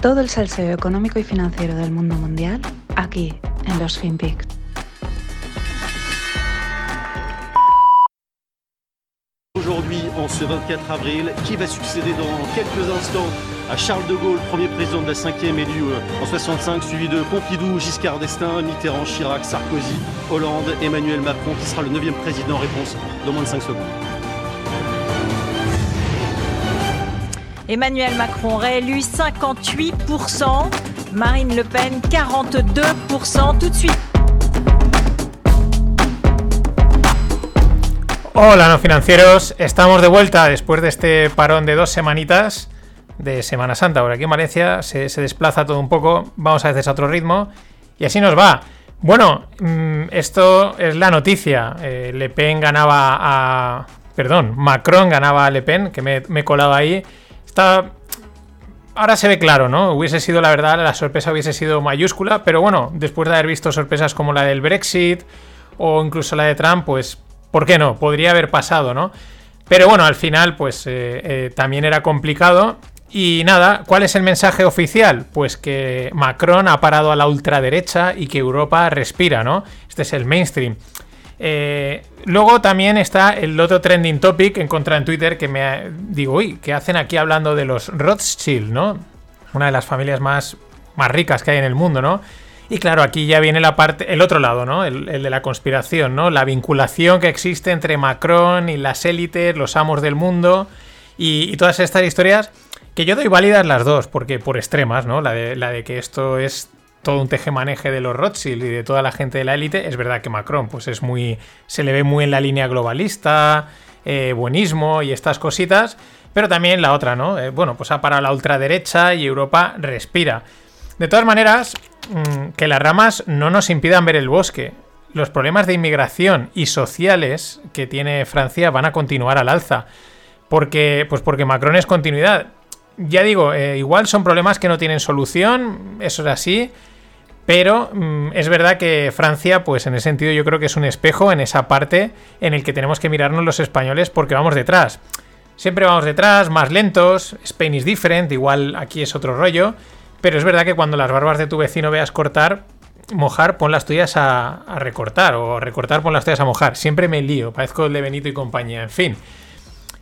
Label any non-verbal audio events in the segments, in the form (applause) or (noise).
Todo el salseo económico y financiero del mundo mundial aquí en los FinPix. Aujourd'hui, en ce 24 avril, qui va succéder dans quelques instants à Charles de Gaulle, premier président de la 5e élu euh, en 65, suivi de Pompidou, Giscard d'Estaing, Mitterrand, Chirac, Sarkozy, Hollande, Emmanuel Macron, qui sera le 9e président. Réponse dans moins de 5 secondes. Emmanuel Macron réélu 58%, Marine Le Pen 42%. Tout de suite. Hola, no financieros. Estamos de vuelta después de este parón de dos semanitas de Semana Santa. Por aquí en Valencia se, se desplaza todo un poco. Vamos a veces a otro ritmo. Y así nos va. Bueno, mm, esto es la noticia. Eh, Le Pen ganaba a. Perdón, Macron ganaba a Le Pen, que me, me he colado ahí. Ahora se ve claro, ¿no? Hubiese sido, la verdad, la sorpresa hubiese sido mayúscula, pero bueno, después de haber visto sorpresas como la del Brexit o incluso la de Trump, pues, ¿por qué no? Podría haber pasado, ¿no? Pero bueno, al final, pues eh, eh, también era complicado. Y nada, ¿cuál es el mensaje oficial? Pues que Macron ha parado a la ultraderecha y que Europa respira, ¿no? Este es el mainstream. Eh, luego también está el otro trending topic encontrado en Twitter que me digo, uy, ¿qué hacen aquí hablando de los Rothschild, ¿no? Una de las familias más, más ricas que hay en el mundo, ¿no? Y claro, aquí ya viene la parte, el otro lado, ¿no? El, de la conspiración, ¿no? La vinculación que existe entre Macron y las élites, los amos del mundo y, y todas estas historias que yo doy válidas las dos, porque por extremas, ¿no? La de, la de que esto es todo un tejemaneje de los Rothschild y de toda la gente de la élite, es verdad que Macron, pues es muy. se le ve muy en la línea globalista, eh, buenismo y estas cositas. Pero también la otra, ¿no? Eh, bueno, pues ha parado la ultraderecha y Europa respira. De todas maneras, mmm, que las ramas no nos impidan ver el bosque. Los problemas de inmigración y sociales que tiene Francia van a continuar al alza. Porque, pues porque Macron es continuidad ya digo, eh, igual son problemas que no tienen solución, eso es así, pero mm, es verdad que Francia, pues en ese sentido yo creo que es un espejo en esa parte en el que tenemos que mirarnos los españoles porque vamos detrás. Siempre vamos detrás, más lentos, Spain is different, igual aquí es otro rollo, pero es verdad que cuando las barbas de tu vecino veas cortar, mojar, pon las tuyas a, a recortar, o recortar, pon las tuyas a mojar. Siempre me lío, parezco el de Benito y compañía, en fin.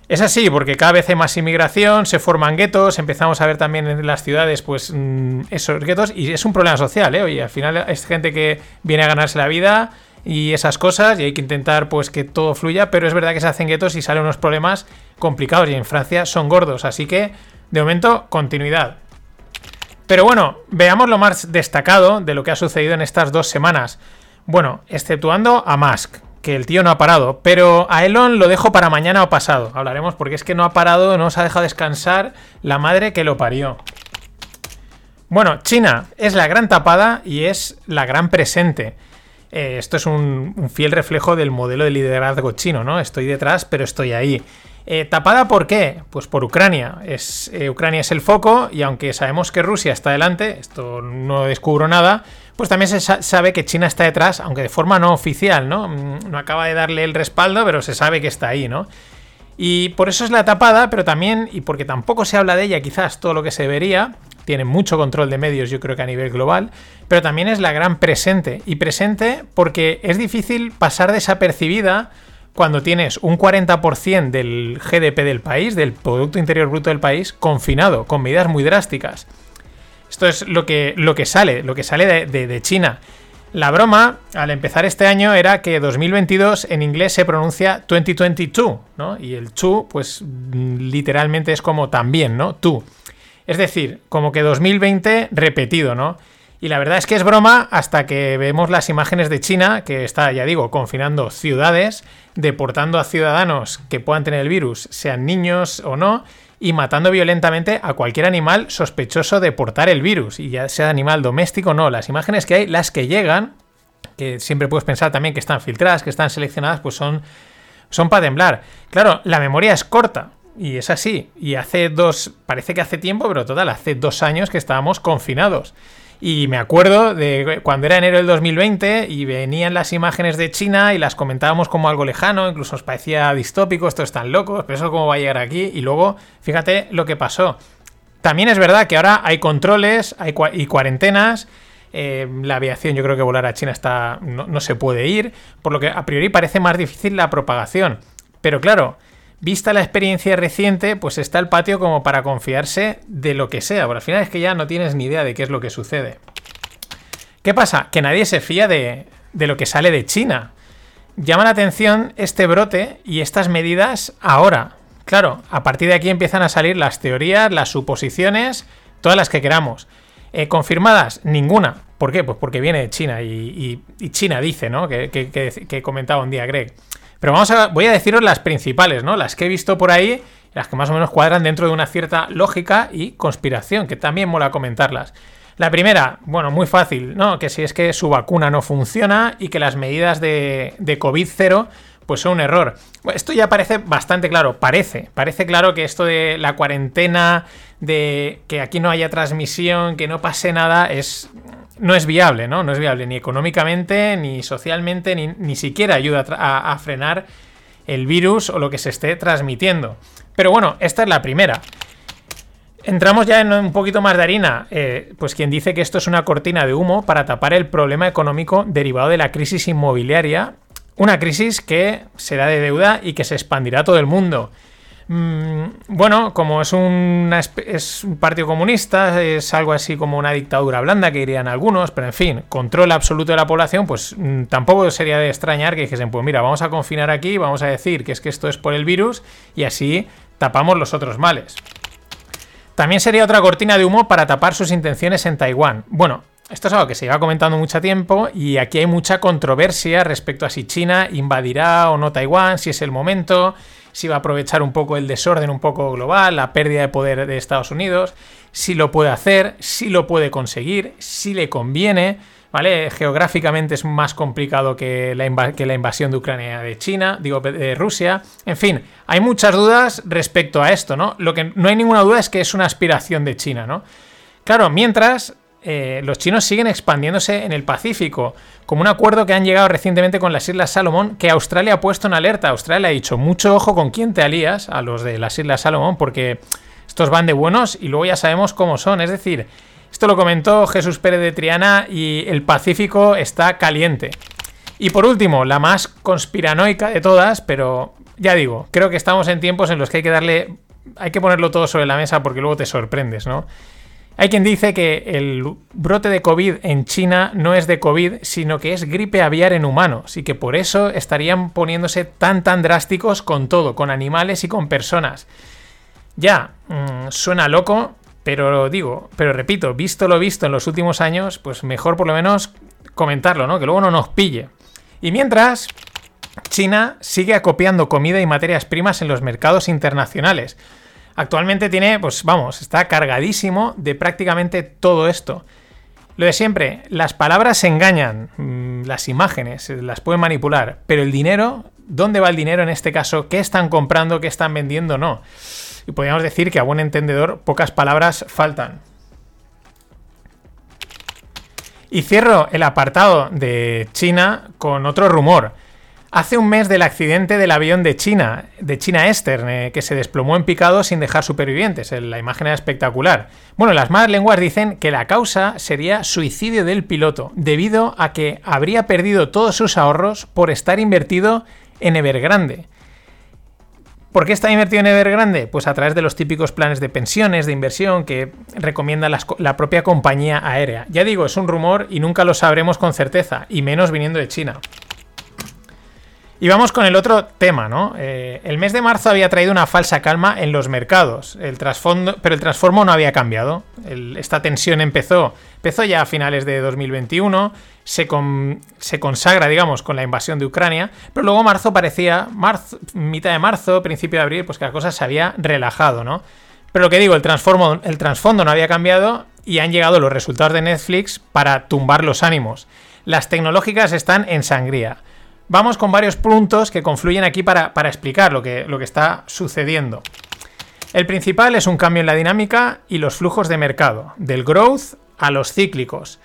Es así, porque cada vez hay más inmigración, se forman guetos, empezamos a ver también en las ciudades, pues, mmm, esos guetos, y es un problema social, ¿eh? Oye, al final es gente que viene a ganarse la vida y esas cosas, y hay que intentar, pues, que todo fluya, pero es verdad que se hacen guetos y salen unos problemas complicados, y en Francia son gordos, así que, de momento, continuidad. Pero bueno, veamos lo más destacado de lo que ha sucedido en estas dos semanas. Bueno, exceptuando a Musk, que el tío no ha parado. Pero a Elon lo dejo para mañana o pasado. Hablaremos porque es que no ha parado, no se ha dejado descansar la madre que lo parió. Bueno, China es la gran tapada y es la gran presente. Eh, esto es un, fiel reflejo del modelo de liderazgo chino, ¿no? Estoy detrás, pero estoy ahí. Eh, ¿Tapada por qué? Pues por Ucrania. Es, eh, Ucrania es el foco y aunque sabemos que Rusia está delante, esto no descubro nada, pues también se sabe que China está detrás, aunque de forma no oficial, ¿no? Mm, no acaba de darle el respaldo, pero se sabe que está ahí, ¿no? Y por eso es la tapada, pero también, y porque tampoco se habla de ella quizás todo lo que se debería, tiene mucho control de medios yo creo que a nivel global, pero también es la gran presente. Y presente porque es difícil pasar desapercibida cuando tienes un 40% del GDP del país, del Producto Interior Bruto del país, confinado, con medidas muy drásticas. Esto es lo que, lo que sale, lo que sale de, China. La broma, al empezar este año, era que 2022 en inglés se pronuncia 2022, ¿no? Y el to, pues literalmente es como también, ¿no? Tú. Es decir, como que 2020 repetido, ¿no? Y la verdad es que es broma hasta que vemos las imágenes de China, que está, ya digo, confinando ciudades, deportando a ciudadanos que puedan tener el virus, sean niños o no, y matando violentamente a cualquier animal sospechoso de portar el virus, y ya sea animal doméstico o no. Las imágenes que hay, las que llegan, que siempre puedes pensar también que están filtradas, que están seleccionadas, pues son, son para temblar. Claro, la memoria es corta, y es así. Y hace dos, parece que hace tiempo, pero total, hace dos años que estábamos confinados. Y me acuerdo de cuando era enero del 2020 y venían las imágenes de China y las comentábamos como algo lejano, incluso nos parecía distópico, esto es tan loco, pero eso cómo va a llegar aquí. Y luego, fíjate lo que pasó. También es verdad que ahora hay controles hay y cuarentenas. Eh, la aviación, yo creo que volar a China está, no, no se puede ir, por lo que a priori parece más difícil la propagación. Pero claro, vista la experiencia reciente, pues está el patio como para confiarse de lo que sea. Pero al final es que ya no tienes ni idea de qué es lo que sucede. ¿Qué pasa? Que nadie se fía de, de lo que sale de China. Llama la atención este brote y estas medidas ahora. Claro, a partir de aquí empiezan a salir las teorías, las suposiciones, todas las que queramos. Eh, ¿Confirmadas? Ninguna. ¿Por qué? Pues porque viene de China y, China dice, ¿no? Que, que, que, comentaba un día Greg. Pero vamos a, voy a deciros las principales, ¿no? Las que he visto por ahí, las que más o menos cuadran dentro de una cierta lógica y conspiración, que también mola comentarlas. La primera, bueno, muy fácil, ¿no? Que si es que su vacuna no funciona y que las medidas de, de COVID cero pues son un error. Esto ya parece bastante claro, parece, parece claro que esto de la cuarentena, de que aquí no haya transmisión, que no pase nada, es no es viable, ¿no? No es viable ni económicamente, ni socialmente, ni, ni siquiera ayuda a, frenar el virus o lo que se esté transmitiendo. Pero bueno, esta es la primera. Entramos ya en un poquito más de harina. Eh, pues quien dice que esto es una cortina de humo para tapar el problema económico derivado de la crisis inmobiliaria. Una crisis que será de deuda y que se expandirá a todo el mundo. Mm, bueno, como es, un partido comunista, es algo así como una dictadura blanda que dirían algunos, pero en fin, control absoluto de la población, pues mm, tampoco sería de extrañar que dijesen, pues mira, vamos a confinar aquí, vamos a decir que es que esto es por el virus y así tapamos los otros males. También sería otra cortina de humo para tapar sus intenciones en Taiwán. Bueno, esto es algo que se lleva comentando mucho tiempo y aquí hay mucha controversia respecto a si China invadirá o no Taiwán, si es el momento si va a aprovechar un poco el desorden un poco global, la pérdida de poder de Estados Unidos, si lo puede hacer, si lo puede conseguir, si le conviene. ¿Vale? Geográficamente es más complicado que la, invasión de Ucrania de China, digo, de Rusia. En fin, hay muchas dudas respecto a esto, ¿no? Lo que no hay ninguna duda es que es una aspiración de China, ¿no? Claro, mientras eh, los chinos siguen expandiéndose en el Pacífico, como un acuerdo que han llegado recientemente con las Islas Salomón, que Australia ha puesto en alerta. Australia ha dicho, mucho ojo con quién te alías a los de las Islas Salomón, porque estos van de buenos y luego ya sabemos cómo son. Es decir, esto lo comentó Jesús Pérez de Triana y el Pacífico está caliente. Y por último, la más conspiranoica de todas, pero ya digo, creo que estamos en tiempos en los que hay que darle, hay que ponerlo todo sobre la mesa porque luego te sorprendes, ¿no? Hay quien dice que el brote de COVID en China no es de COVID, sino que es gripe aviar en humanos y que por eso estarían poniéndose tan tan drásticos con todo, con animales y con personas. Ya, mm, suena loco, pero digo, pero repito, visto lo visto en los últimos años, pues mejor por lo menos comentarlo, ¿no? Que luego no nos pille. Y mientras, China sigue acopiando comida y materias primas en los mercados internacionales Actualmente tiene, pues vamos, está cargadísimo de prácticamente todo esto. Lo de siempre, las palabras se engañan, mm, las imágenes las pueden manipular, pero el dinero, ¿dónde va el dinero en este caso? ¿Qué están comprando? ¿Qué están vendiendo? No. Y podríamos decir que a buen entendedor pocas palabras faltan. Y cierro el apartado de China con otro rumor. Hace un mes del accidente del avión de China, de China Eastern, eh, que se desplomó en picado sin dejar supervivientes. La imagen era espectacular. Bueno, las malas lenguas dicen que la causa sería suicidio del piloto, debido a que habría perdido todos sus ahorros por estar invertido en Evergrande. ¿Por qué está invertido en Evergrande? Pues a través de los típicos planes de pensiones, de inversión que recomienda la propia compañía aérea. Ya digo, es un rumor y nunca lo sabremos con certeza, y menos viniendo de China. Y vamos con el otro tema, ¿no? Eh, el mes de marzo había traído una falsa calma en los mercados, el pero el transformo no había cambiado. esta tensión empezó, empezó ya a finales de 2021, se, se, consagra, digamos, con la invasión de Ucrania, pero luego marzo parecía, marzo, mitad de marzo, principio de abril, pues que la cosa se había relajado, ¿no? Pero lo que digo, el, transformo, el trasfondo no había cambiado y han llegado los resultados de Netflix para tumbar los ánimos. Las tecnológicas están en sangría. Vamos con varios puntos que confluyen aquí para, explicar lo que, lo que está sucediendo. El principal es un cambio en la dinámica y los flujos de mercado, del growth a los cíclicos.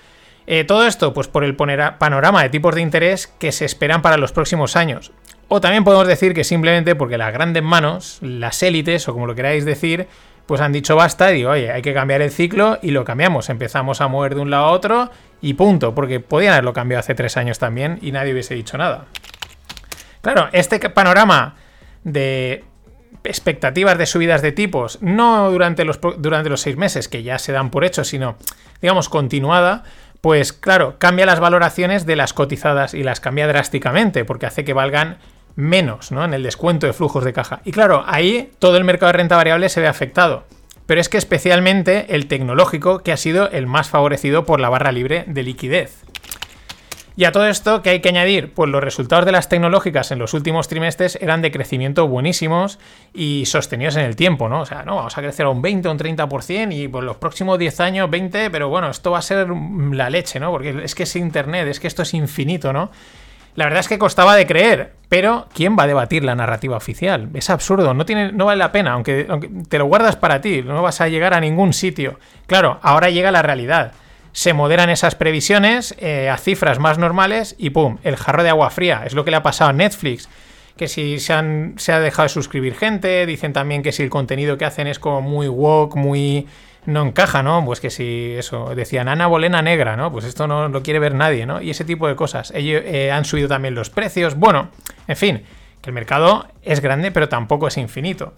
Eh, todo esto, pues por el panorama de tipos de interés que se esperan para los próximos años. O también podemos decir que simplemente porque las grandes manos, las élites, o como lo queráis decir, pues han dicho basta y digo, oye, hay que cambiar el ciclo y lo cambiamos. Empezamos a mover de un lado a otro y punto, porque podían haberlo cambiado hace tres años también y nadie hubiese dicho nada. Claro, este panorama de expectativas de subidas de tipos, no durante los, durante los seis meses, que ya se dan por hecho, sino, digamos, continuada, pues claro, cambia las valoraciones de las cotizadas y las cambia drásticamente, porque hace que valgan menos, ¿no? En el descuento de flujos de caja. Y claro, ahí todo el mercado de renta variable se ve afectado. Pero es que especialmente el tecnológico, que ha sido el más favorecido por la barra libre de liquidez. Y a todo esto, ¿qué hay que añadir? Pues los resultados de las tecnológicas en los últimos trimestres eran de crecimiento buenísimos y sostenidos en el tiempo, ¿no? O sea, no, vamos a crecer a un 20 o un 30% y por los próximos 10 años 20, pero bueno, esto va a ser la leche, ¿no? Porque es que es Internet, es que esto es infinito, ¿no? La verdad es que costaba de creer, pero ¿quién va a debatir la narrativa oficial? Es absurdo, no, tiene, no vale la pena, aunque, aunque te lo guardas para ti, no vas a llegar a ningún sitio. Claro, ahora llega la realidad se moderan esas previsiones eh, a cifras más normales y ¡pum! El jarro de agua fría. Es lo que le ha pasado a Netflix. Que si se, han, se ha dejado de suscribir gente, dicen también que si el contenido que hacen es como muy woke, muy... no encaja, ¿no? Pues que si eso, decían Ana Bolena negra, ¿no? Pues esto no lo quiere ver nadie, ¿no? Y ese tipo de cosas. Ellos eh, han subido también los precios. Bueno, en fin, que el mercado es grande, pero tampoco es infinito.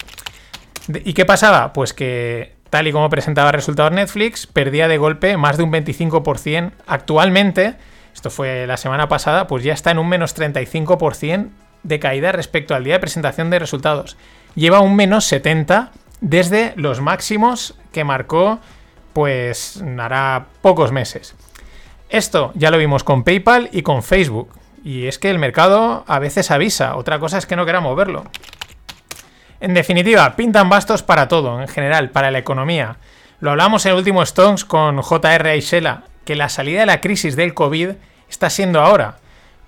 ¿Y qué pasaba? Pues que tal y como presentaba resultados Netflix, perdía de golpe más de un 25%. Actualmente, esto fue la semana pasada, pues ya está en un menos 35% de caída respecto al día de presentación de resultados. Lleva un menos 70% desde los máximos que marcó, pues hará pocos meses. Esto ya lo vimos con PayPal y con Facebook. Y es que el mercado a veces avisa, otra cosa es que no queramos verlo. En definitiva, pintan bastos para todo, en general, para la economía. Lo hablamos en el último Stones con JR Aisela, que la salida de la crisis del COVID está siendo ahora,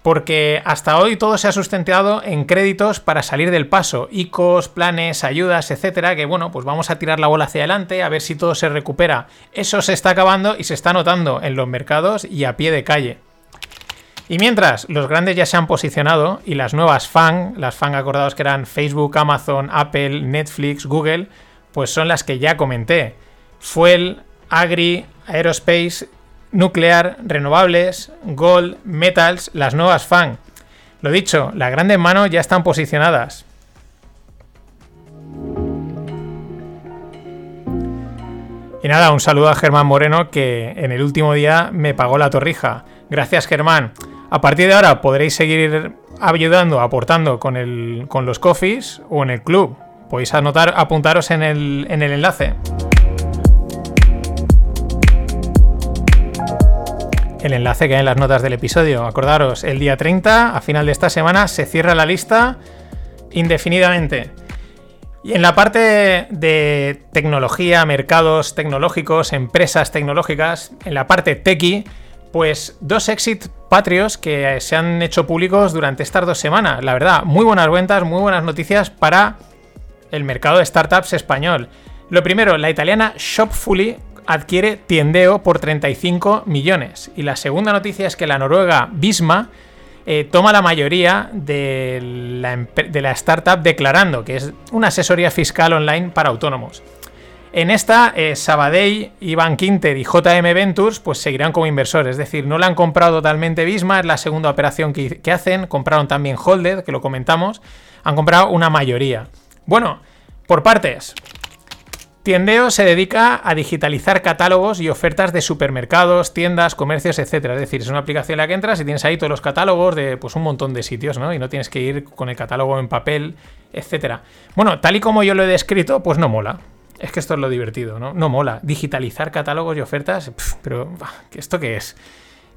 porque hasta hoy todo se ha sustentado en créditos para salir del paso, ICOs, planes, ayudas, etcétera, que bueno, pues vamos a tirar la bola hacia adelante a ver si todo se recupera. Eso se está acabando y se está notando en los mercados y a pie de calle. Y mientras los grandes ya se han posicionado y las nuevas FAN, las FAN acordados que eran Facebook, Amazon, Apple, Netflix, Google, pues son las que ya comenté. Fuel, Agri, Aerospace, Nuclear, Renovables, Gold, Metals, las nuevas FAN. Lo dicho, las grandes manos ya están posicionadas. Y nada, un saludo a Germán Moreno que en el último día me pagó la torrija. Gracias Germán. A partir de ahora podréis seguir ayudando, aportando con, el, con los coffees o en el club. Podéis anotar, apuntaros en el, en el enlace. El enlace que hay en las notas del episodio. Acordaros, el día 30, a final de esta semana, se cierra la lista indefinidamente. Y en la parte de tecnología, mercados tecnológicos, empresas tecnológicas, en la parte techie, pues dos exit patrios que se han hecho públicos durante estas dos semanas. La verdad, muy buenas ventas, muy buenas noticias para el mercado de startups español. Lo primero, la italiana Shopfully adquiere Tiendeo por 35 millones. Y la segunda noticia es que la noruega Bisma eh, toma la mayoría de la, startup declarando, que es una asesoría fiscal online para autónomos. En esta, eh, Sabadell, Iván Quinter y JM Ventures pues seguirán como inversores, es decir, no la han comprado totalmente Bisma, es la segunda operación que, hacen, compraron también Holded, que lo comentamos, han comprado una mayoría. Bueno, por partes. Tiendeo se dedica a digitalizar catálogos y ofertas de supermercados, tiendas, comercios, etcétera. Es decir, es una aplicación en la que entras y tienes ahí todos los catálogos de pues, un montón de sitios, ¿no? Y no tienes que ir con el catálogo en papel, etcétera. Bueno, tal y como yo lo he descrito, pues no mola. Es que esto es lo divertido, ¿no? No mola. Digitalizar catálogos y ofertas, pero ¿esto qué es?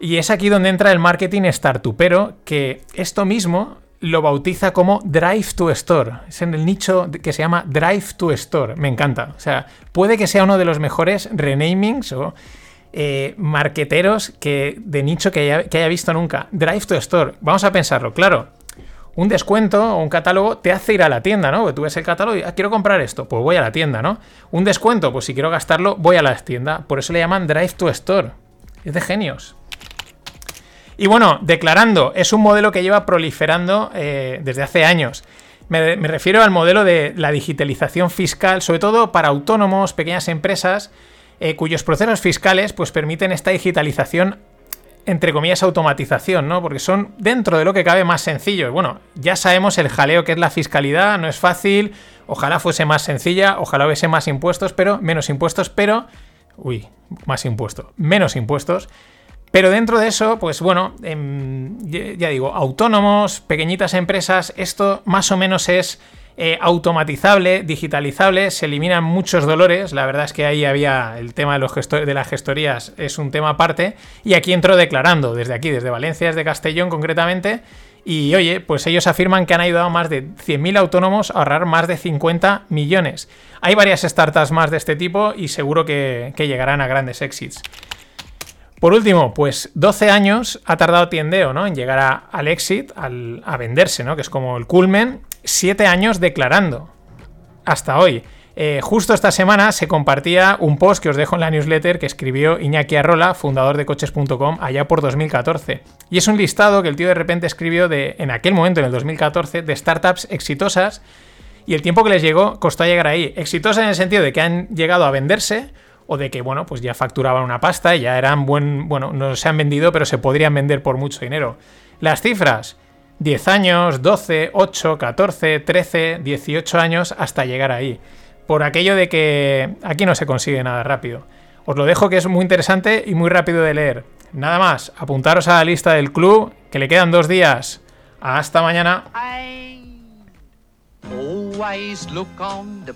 Y es aquí donde entra el marketing startupero, que esto mismo lo bautiza como Drive to Store. Es en el nicho que se llama Drive to Store. Me encanta. O sea, puede que sea uno de los mejores renamings o eh, marqueteros que, de nicho que haya, que haya visto nunca. Drive to Store. Vamos a pensarlo. Claro, un descuento o un catálogo te hace ir a la tienda, ¿no? tú ves el catálogo y ah, quiero comprar esto, pues voy a la tienda, ¿no? Un descuento, pues si quiero gastarlo, voy a la tienda. Por eso le llaman Drive to Store. Es de genios. Y bueno, declarando, es un modelo que lleva proliferando eh, desde hace años. Me, refiero al modelo de la digitalización fiscal, sobre todo para autónomos, pequeñas empresas, eh, cuyos procesos fiscales pues, permiten esta digitalización entre comillas, automatización, ¿no? Porque son dentro de lo que cabe más sencillos. Bueno, ya sabemos el jaleo que es la fiscalidad, no es fácil, ojalá fuese más sencilla, ojalá hubiese más impuestos, pero menos impuestos, pero... Uy, más impuestos, menos impuestos. Pero dentro de eso, pues bueno, em, ya digo, autónomos, pequeñitas empresas, esto más o menos es eh, automatizable, digitalizable, se eliminan muchos dolores. La verdad es que ahí había el tema de, los de las gestorías, es un tema aparte. Y aquí entro declarando, desde aquí, desde Valencia, desde Castellón concretamente. Y oye, pues ellos afirman que han ayudado a más de 100.000 autónomos a ahorrar más de 50 millones. Hay varias startups más de este tipo y seguro que, llegarán a grandes exits. Por último, pues 12 años ha tardado Tiendeo ¿no? en llegar al exit, a venderse, ¿no? que es como el culmen, siete años declarando. Hasta hoy. Eh, justo esta semana se compartía un post que os dejo en la newsletter que escribió Iñaki Arrola, fundador de coches.com, allá por 2014. Y es un listado que el tío de repente escribió de, en aquel momento, en el 2014, de startups exitosas. Y el tiempo que les llegó costó llegar ahí. Exitosas en el sentido de que han llegado a venderse o de que, bueno, pues ya facturaban una pasta y ya eran buen. Bueno, no se han vendido, pero se podrían vender por mucho dinero. Las cifras. 10 años, 12, 8, 14, 13, 18 años hasta llegar ahí. Por aquello de que aquí no se consigue nada rápido. Os lo dejo que es muy interesante y muy rápido de leer. Nada más, apuntaros a la lista del club, que le quedan dos días. Hasta mañana. Always look on the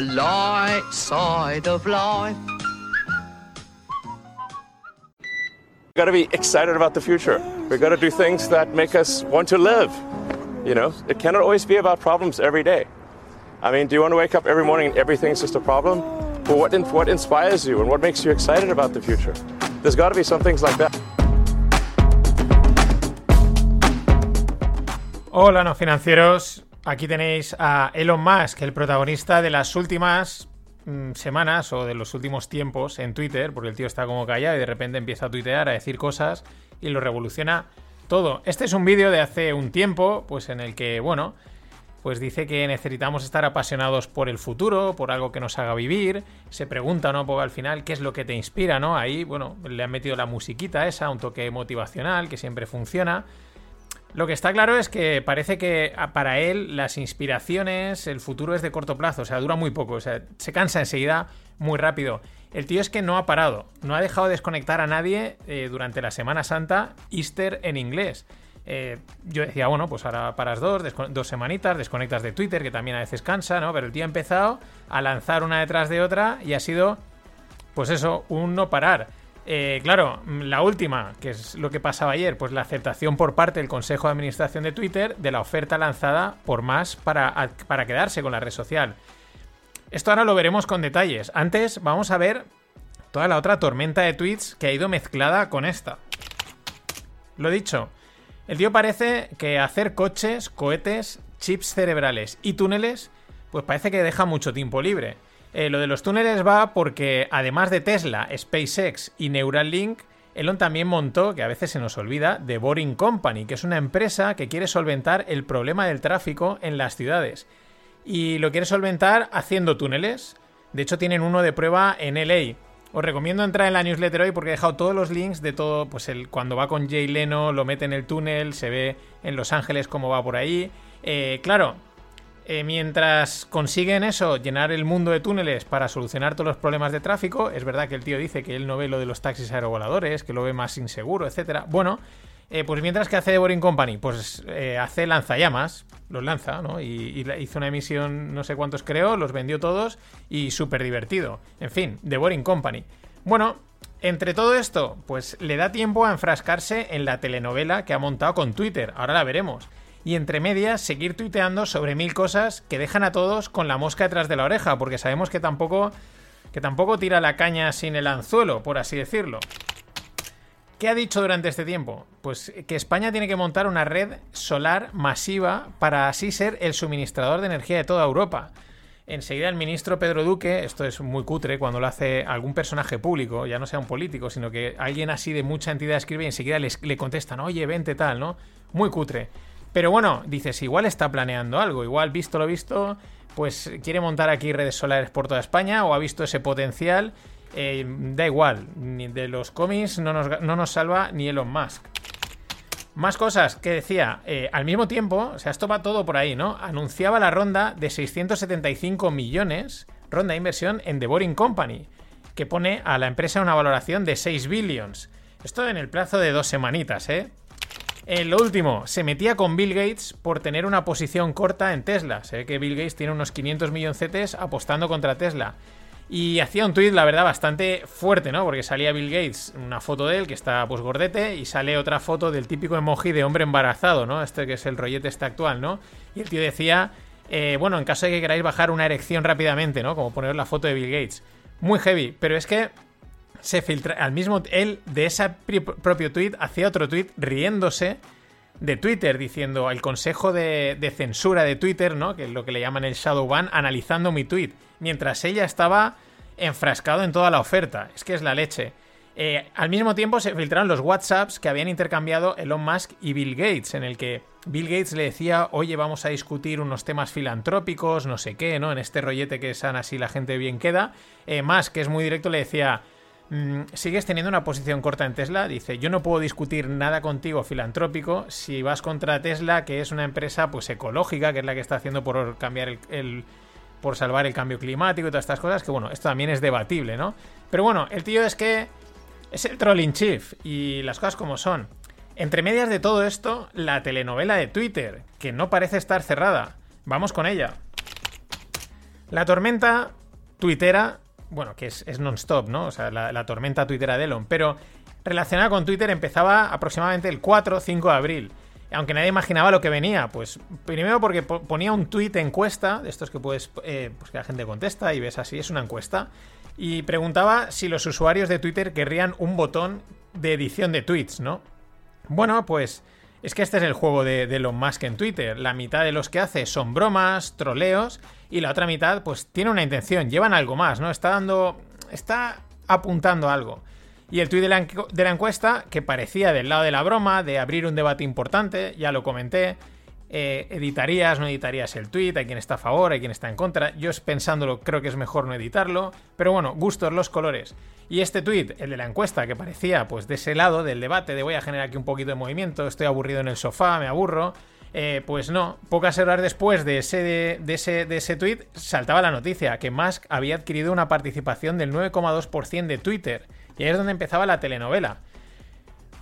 light side of life. We've got to be excited about the future. We've got to do things that make us want to live. You know, it cannot always be about problems every day. I mean, do you want to wake up every morning and everything's just a problem? Well, what, in, what inspires you and what makes you excited about the future? There's got to be some things like that. Hola, no financieros. Aquí tenéis a Elon Musk, el protagonista de las últimas Mm, semanas o de los últimos tiempos en Twitter, porque el tío está como callado y de repente empieza a tuitear, a decir cosas y lo revoluciona todo. Este es un vídeo de hace un tiempo, pues en el que, bueno, pues dice que necesitamos estar apasionados por el futuro, por algo que nos haga vivir. Se pregunta, ¿no? Porque al final, ¿qué es lo que te inspira, no? Ahí, bueno, le han metido la musiquita esa, un toque motivacional que siempre funciona. Lo que está claro es que parece que ah, para él las inspiraciones, el futuro es de corto plazo, o sea, dura muy poco, o sea, se cansa enseguida muy rápido. El tío es que no ha parado, no ha dejado desconectar a nadie eh, durante la Semana Santa, Easter en inglés. Eh, yo decía, bueno, pues ahora paras dos, dos semanitas, desconectas de Twitter, que también a veces cansa, ¿no? Pero el tío ha empezado a lanzar una detrás de otra y ha sido, pues eso, un no parar. Eh, claro, la última, que es lo que pasaba ayer, pues la aceptación por parte del Consejo de Administración de Twitter de la oferta lanzada por más para, para quedarse con la red social. Esto ahora lo veremos con detalles. Antes vamos a ver toda la otra tormenta de tweets que ha ido mezclada con esta. Lo dicho, el tío parece que hacer coches, cohetes, chips cerebrales y túneles, pues parece que deja mucho tiempo libre. Eh, lo de los túneles va porque, además de Tesla, SpaceX y Neuralink, Elon también montó, que a veces se nos olvida, The Boring Company, que es una empresa que quiere solventar el problema del tráfico en las ciudades. Y lo quiere solventar haciendo túneles. De hecho, tienen uno de prueba en LA. Os recomiendo entrar en la newsletter hoy porque he dejado todos los links de todo. Pues el, cuando va con Jay Leno, lo mete en el túnel, se ve en Los Ángeles cómo va por ahí. Eh, claro, eh, mientras consiguen eso, llenar el mundo de túneles para solucionar todos los problemas de tráfico, es verdad que el tío dice que él no ve lo de los taxis aerovoladores, que lo ve más inseguro, etcétera. Bueno, eh, pues mientras que hace The Boring Company, pues eh, hace lanzallamas, los lanza, ¿no? Y, hizo una emisión, no sé cuántos creo, los vendió todos y súper divertido. En fin, The Boring Company. Bueno, entre todo esto, pues le da tiempo a enfrascarse en la telenovela que ha montado con Twitter. Ahora la veremos y entre medias seguir tuiteando sobre mil cosas que dejan a todos con la mosca detrás de la oreja, porque sabemos que tampoco, que tampoco tira la caña sin el anzuelo, por así decirlo. ¿Qué ha dicho durante este tiempo? Pues que España tiene que montar una red solar masiva para así ser el suministrador de energía de toda Europa. enseguida el ministro Pedro Duque, esto es muy cutre, cuando lo hace algún personaje público, ya no sea un político, sino que alguien así de mucha entidad escribe y enseguida les, le contestan, oye, vente tal, ¿no? Muy cutre. Pero bueno, dices, igual está planeando algo, igual visto lo visto, pues quiere montar aquí redes solares por toda España o ha visto ese potencial. Eh, da igual, ni de los cómics no nos, no nos salva ni Elon Musk. Más cosas que decía, eh, al mismo tiempo, o sea, esto va todo por ahí, ¿no? Anunciaba la ronda de 675 millones, ronda de inversión en The Boring Company, que pone a la empresa una valoración de 6 billions. Esto en el plazo de dos semanitas, ¿eh? En lo último, se metía con Bill Gates por tener una posición corta en Tesla. Se ve que Bill Gates tiene unos 500 milloncetes apostando contra Tesla. Y hacía un tuit, la verdad, bastante fuerte, ¿no? Porque salía Bill Gates, una foto de él que está pues gordete, y sale otra foto del típico emoji de hombre embarazado, ¿no? Este que es el rollete este actual, ¿no? Y el tío decía, eh, bueno, en caso de que queráis bajar una erección rápidamente, ¿no? Como poner la foto de Bill Gates. Muy heavy, pero es que se filtra, al mismo, él de ese propio tuit hacía otro tuit riéndose de Twitter diciendo el consejo de, censura de Twitter, ¿no? Que es lo que le llaman el shadow ban, analizando mi tweet, mientras ella estaba enfrascado en toda la oferta. Es que es la leche. Eh, al mismo tiempo se filtraron los WhatsApps que habían intercambiado Elon Musk y Bill Gates, en el que Bill Gates le decía, oye, vamos a discutir unos temas filantrópicos, no sé qué, ¿no? En este rollete que san así la gente bien queda. Eh, que es muy directo, le decía, sigues teniendo una posición corta en Tesla. Dice, yo no puedo discutir nada contigo filantrópico si vas contra Tesla, que es una empresa pues ecológica, que es la que está haciendo por cambiar el, por salvar el cambio climático y todas estas cosas, que bueno, esto también es debatible, ¿no? Pero bueno, el tío es que es el trolling chief y las cosas como son. Entre medias de todo esto, la telenovela de Twitter, que no parece estar cerrada. Vamos con ella. La tormenta tuitera bueno, que es, non-stop, ¿no? O sea, la, tormenta tuitera de Elon. Pero relacionada con Twitter empezaba aproximadamente el 4 o 5 de abril. Aunque nadie imaginaba lo que venía. Pues primero porque ponía un tweet encuesta, de estos que puedes, eh, pues que la gente contesta y ves así, es una encuesta. Y preguntaba si los usuarios de Twitter querrían un botón de edición de tweets, ¿no? Bueno, pues es que este es el juego de, de Elon Musk en Twitter. La mitad de los que hace son bromas, troleos, y la otra mitad, pues tiene una intención, llevan algo más, ¿no? Está dando. Está apuntando algo. Y el tuit de la, encuesta, que parecía del lado de la broma, de abrir un debate importante, ya lo comenté. Eh, ¿Editarías, no editarías el tweet? Hay quien está a favor, hay quien está en contra. Yo pensándolo, creo que es mejor no editarlo. Pero bueno, gustos los colores. Y este tweet, el de la encuesta, que parecía pues de ese lado del debate, de voy a generar aquí un poquito de movimiento, estoy aburrido en el sofá, me aburro. Eh, pues no, pocas horas después de ese, de, ese, de ese tweet saltaba la noticia que Musk había adquirido una participación del 9,2% de Twitter. Y ahí es donde empezaba la telenovela.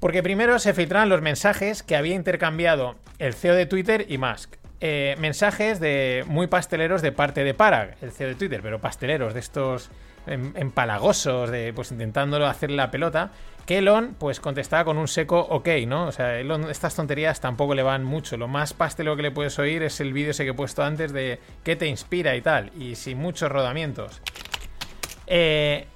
Porque primero se filtraron los mensajes que había intercambiado el CEO de Twitter y Musk. Eh, mensajes de muy pasteleros de parte de Parag, el CEO de Twitter, pero pasteleros de estos empalagosos, de, pues intentándolo hacer la pelota, que Elon pues contestaba con un seco ok, ¿no? O sea, Elon estas tonterías tampoco le van mucho. Lo más pastelero que le puedes oír es el vídeo ese que he puesto antes de qué te inspira y tal, y sin muchos rodamientos. Eh,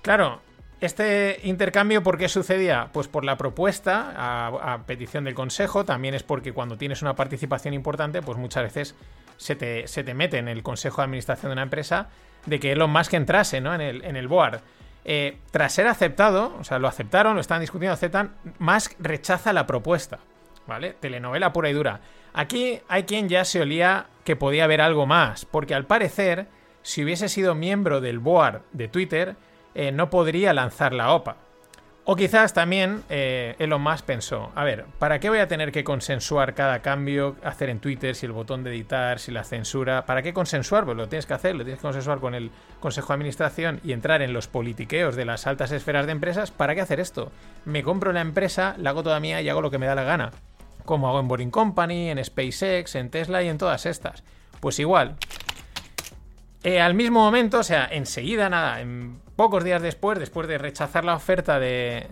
claro, este intercambio, ¿por qué sucedía? Pues por la propuesta a, petición del consejo, también es porque cuando tienes una participación importante, pues muchas veces se te, se te mete en el consejo de administración de una empresa de que Elon Musk entrase ¿no? en, el, en el board. Eh, tras ser aceptado, o sea, lo aceptaron, lo están discutiendo, aceptan, Musk rechaza la propuesta. ¿Vale? Telenovela pura y dura. Aquí hay quien ya se olía que podía haber algo más, porque al parecer, si hubiese sido miembro del board de Twitter, eh, no podría lanzar la OPA. O quizás también eh, Elon Musk pensó, a ver, ¿para qué voy a tener que consensuar cada cambio, hacer en Twitter, si el botón de editar, si la censura? ¿Para qué consensuar? Pues lo tienes que hacer, lo tienes que consensuar con el Consejo de Administración y entrar en los politiqueos de las altas esferas de empresas. ¿Para qué hacer esto? Me compro la empresa, la hago toda mía y hago lo que me da la gana. Como hago en Boring Company, en SpaceX, en Tesla y en todas estas. Pues igual. Eh, al mismo momento, o sea, enseguida, nada, en Pocos días después, después de rechazar la oferta de,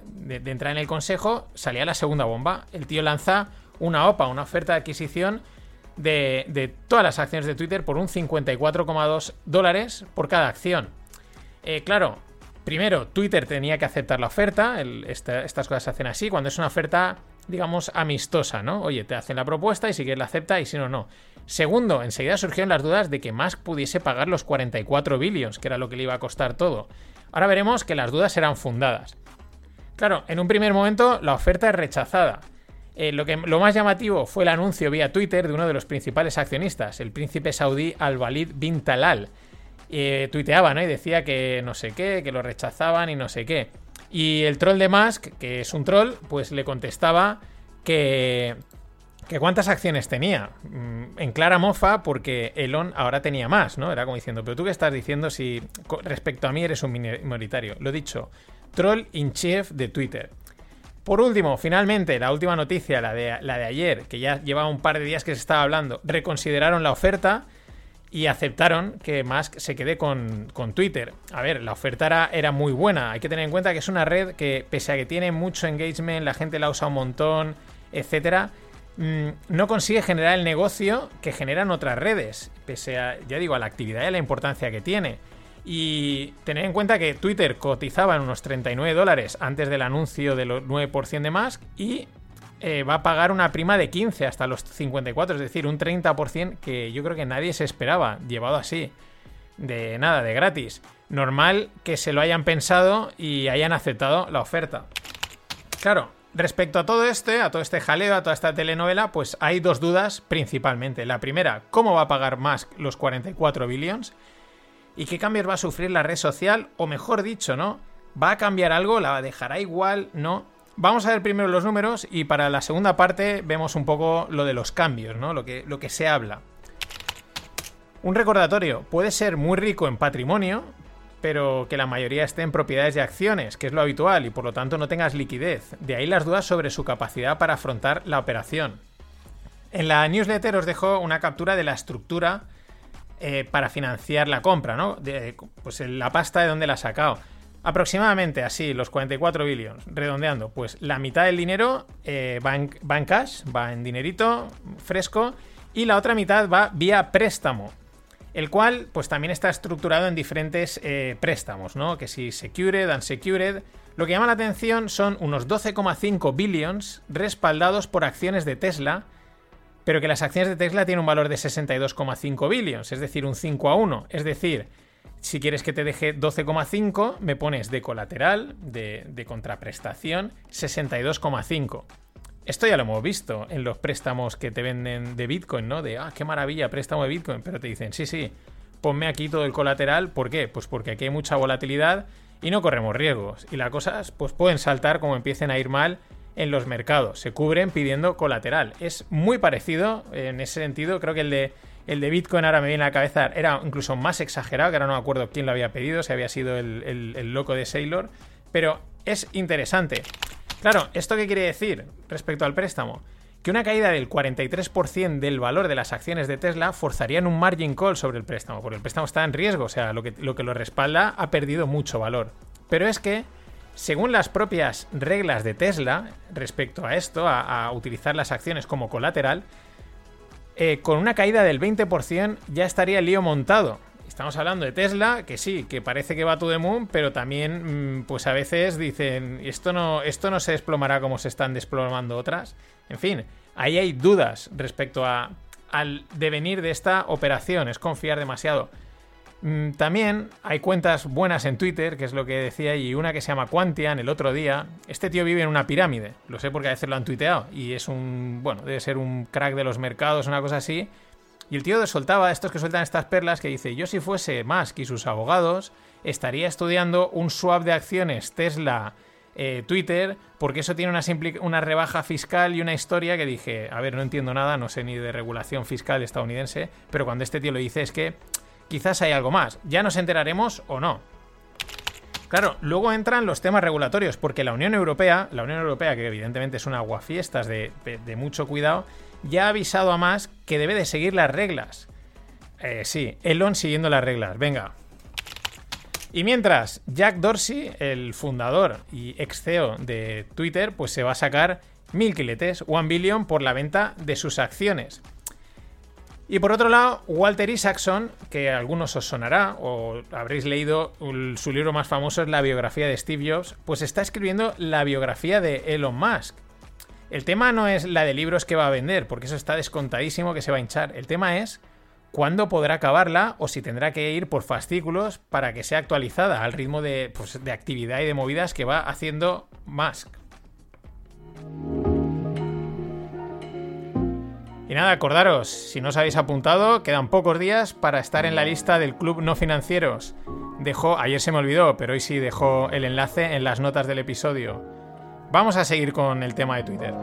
entrar en el consejo, salía la segunda bomba. El tío lanza una OPA, una oferta de adquisición de, todas las acciones de Twitter por un 54,2 dólares por cada acción. Eh, claro, primero, Twitter tenía que aceptar la oferta. estas cosas se hacen así. Cuando es una oferta digamos, amistosa, ¿no? Oye, te hacen la propuesta y si quieres la acepta y si no, no. Segundo, enseguida surgieron las dudas de que Musk pudiese pagar los 44 billions, que era lo que le iba a costar todo. Ahora veremos que las dudas eran fundadas. Claro, en un primer momento la oferta es rechazada. Eh, lo, que, lo más llamativo fue el anuncio vía Twitter de uno de los principales accionistas, el príncipe saudí Al-Walid bin Talal. Eh, tuiteaba, ¿no? Y decía que no sé qué, que lo rechazaban y no sé qué. Y el troll de Musk, que es un troll, pues le contestaba que, que cuántas acciones tenía. Mm, en clara mofa porque Elon ahora tenía más, ¿no? Era como diciendo, pero tú qué estás diciendo si respecto a mí eres un minoritario. Lo dicho, troll in chief de Twitter. Por último, finalmente, la última noticia, la de, la de ayer, que ya llevaba un par de días que se estaba hablando, reconsideraron la oferta y aceptaron que Musk se quede con, Twitter. A ver, la oferta era, muy buena. Hay que tener en cuenta que es una red que, pese a que tiene mucho engagement, la gente la usa un montón, etcétera, no consigue generar el negocio que generan otras redes, pese a, ya digo, a la actividad y a la importancia que tiene. Y tener en cuenta que Twitter cotizaba en unos 39 dólares antes del anuncio del 9% de Musk y eh, va a pagar una prima de 15 hasta los 54, es decir, un 30% que yo creo que nadie se esperaba, llevado así, de nada, de gratis. Normal que se lo hayan pensado y hayan aceptado la oferta. Claro, respecto a todo este, a todo este jaleo, a toda esta telenovela, pues hay dos dudas principalmente. La primera, ¿cómo va a pagar Musk los 44 billions? ¿Y qué cambios va a sufrir la red social? O mejor dicho, ¿no? ¿Va a cambiar algo? ¿La dejará igual? ¿No? Vamos a ver primero los números y para la segunda parte vemos un poco lo de los cambios, ¿no? Lo que, lo que se habla. Un recordatorio, puede ser muy rico en patrimonio, pero que la mayoría esté en propiedades y acciones, que es lo habitual, y por lo tanto no tengas liquidez. De ahí las dudas sobre su capacidad para afrontar la operación. En la newsletter os dejo una captura de la estructura eh, para financiar la compra, ¿no? De, pues la pasta de donde la ha sacado. Aproximadamente así, los 44 billones, redondeando, pues la mitad del dinero eh, va, en, cash, va en dinerito fresco, y la otra mitad va vía préstamo, el cual pues también está estructurado en diferentes eh, préstamos, ¿no? Que si secured, unsecured. Lo que llama la atención son unos 12,5 billions respaldados por acciones de Tesla, pero que las acciones de Tesla tienen un valor de 62,5 billions, es decir, un 5 a 1. Es decir, si quieres que te deje 12,5, me pones de colateral, de, contraprestación, 62,5. Esto ya lo hemos visto en los préstamos que te venden de Bitcoin, ¿no? De, ah, qué maravilla, préstamo de Bitcoin. Pero te dicen, sí, sí, ponme aquí todo el colateral. ¿Por qué? Pues porque aquí hay mucha volatilidad y no corremos riesgos. Y las cosas, pues pueden saltar como empiecen a ir mal en los mercados. Se cubren pidiendo colateral. Es muy parecido en ese sentido. Creo que el de el de Bitcoin ahora me viene a la cabeza, era incluso más exagerado, que ahora no me acuerdo quién lo había pedido, si había sido el, loco de Sailor, pero es interesante. Claro, ¿esto qué quiere decir respecto al préstamo? Que una caída del 43% del valor de las acciones de Tesla forzarían un margin call sobre el préstamo, porque el préstamo está en riesgo, o sea, lo que lo, respalda ha perdido mucho valor. Pero es que, según las propias reglas de Tesla respecto a esto, a utilizar las acciones como colateral, eh, con una caída del 20% ya estaría el lío montado. Estamos hablando de Tesla, que sí, que parece que va to the moon, pero también, mm, pues a veces dicen, esto no, esto no se desplomará como se están desplomando otras. En fin, ahí hay dudas respecto a, al devenir de esta operación, es confiar demasiado. Mm, también hay cuentas buenas en Twitter, que es lo que decía, y una que se llama Quantian el otro día. Este tío vive en una pirámide, lo sé porque a veces lo han tuiteado, y es un, bueno, debe ser un crack de los mercados, una cosa así. Y el tío soltaba estos que sueltan estas perlas que dice, yo si fuese Musk y sus abogados, estaría estudiando un swap de acciones Tesla eh, Twitter, porque eso tiene una, una rebaja fiscal y una historia que dije, a ver, no entiendo nada, no sé ni de regulación fiscal estadounidense, pero cuando este tío lo dice es que quizás hay algo más. Ya nos enteraremos o no. Claro, luego entran los temas regulatorios, porque la Unión Europea, la Unión Europea, que evidentemente es un aguafiestas de, de, mucho cuidado, ya ha avisado a más que debe de seguir las reglas. Eh, sí, Elon siguiendo las reglas, venga. Y mientras, Jack Dorsey, el fundador y ex CEO de Twitter, pues se va a sacar mil quiletes, one billion, por la venta de sus acciones. Y por otro lado, Walter Isaacson, que a algunos os sonará o habréis leído su libro más famoso es la biografía de Steve Jobs, pues está escribiendo la biografía de Elon Musk. El tema no es la de libros que va a vender, porque eso está descontadísimo que se va a hinchar. El tema es cuándo podrá acabarla o si tendrá que ir por fascículos para que sea actualizada al ritmo de, pues, de actividad y de movidas que va haciendo Musk. Y nada, acordaros, si no os habéis apuntado, quedan pocos días para estar en la lista del Club No Financieros. Dejó, ayer se me olvidó, pero hoy sí dejó el enlace en las notas del episodio. Vamos a seguir con el tema de Twitter.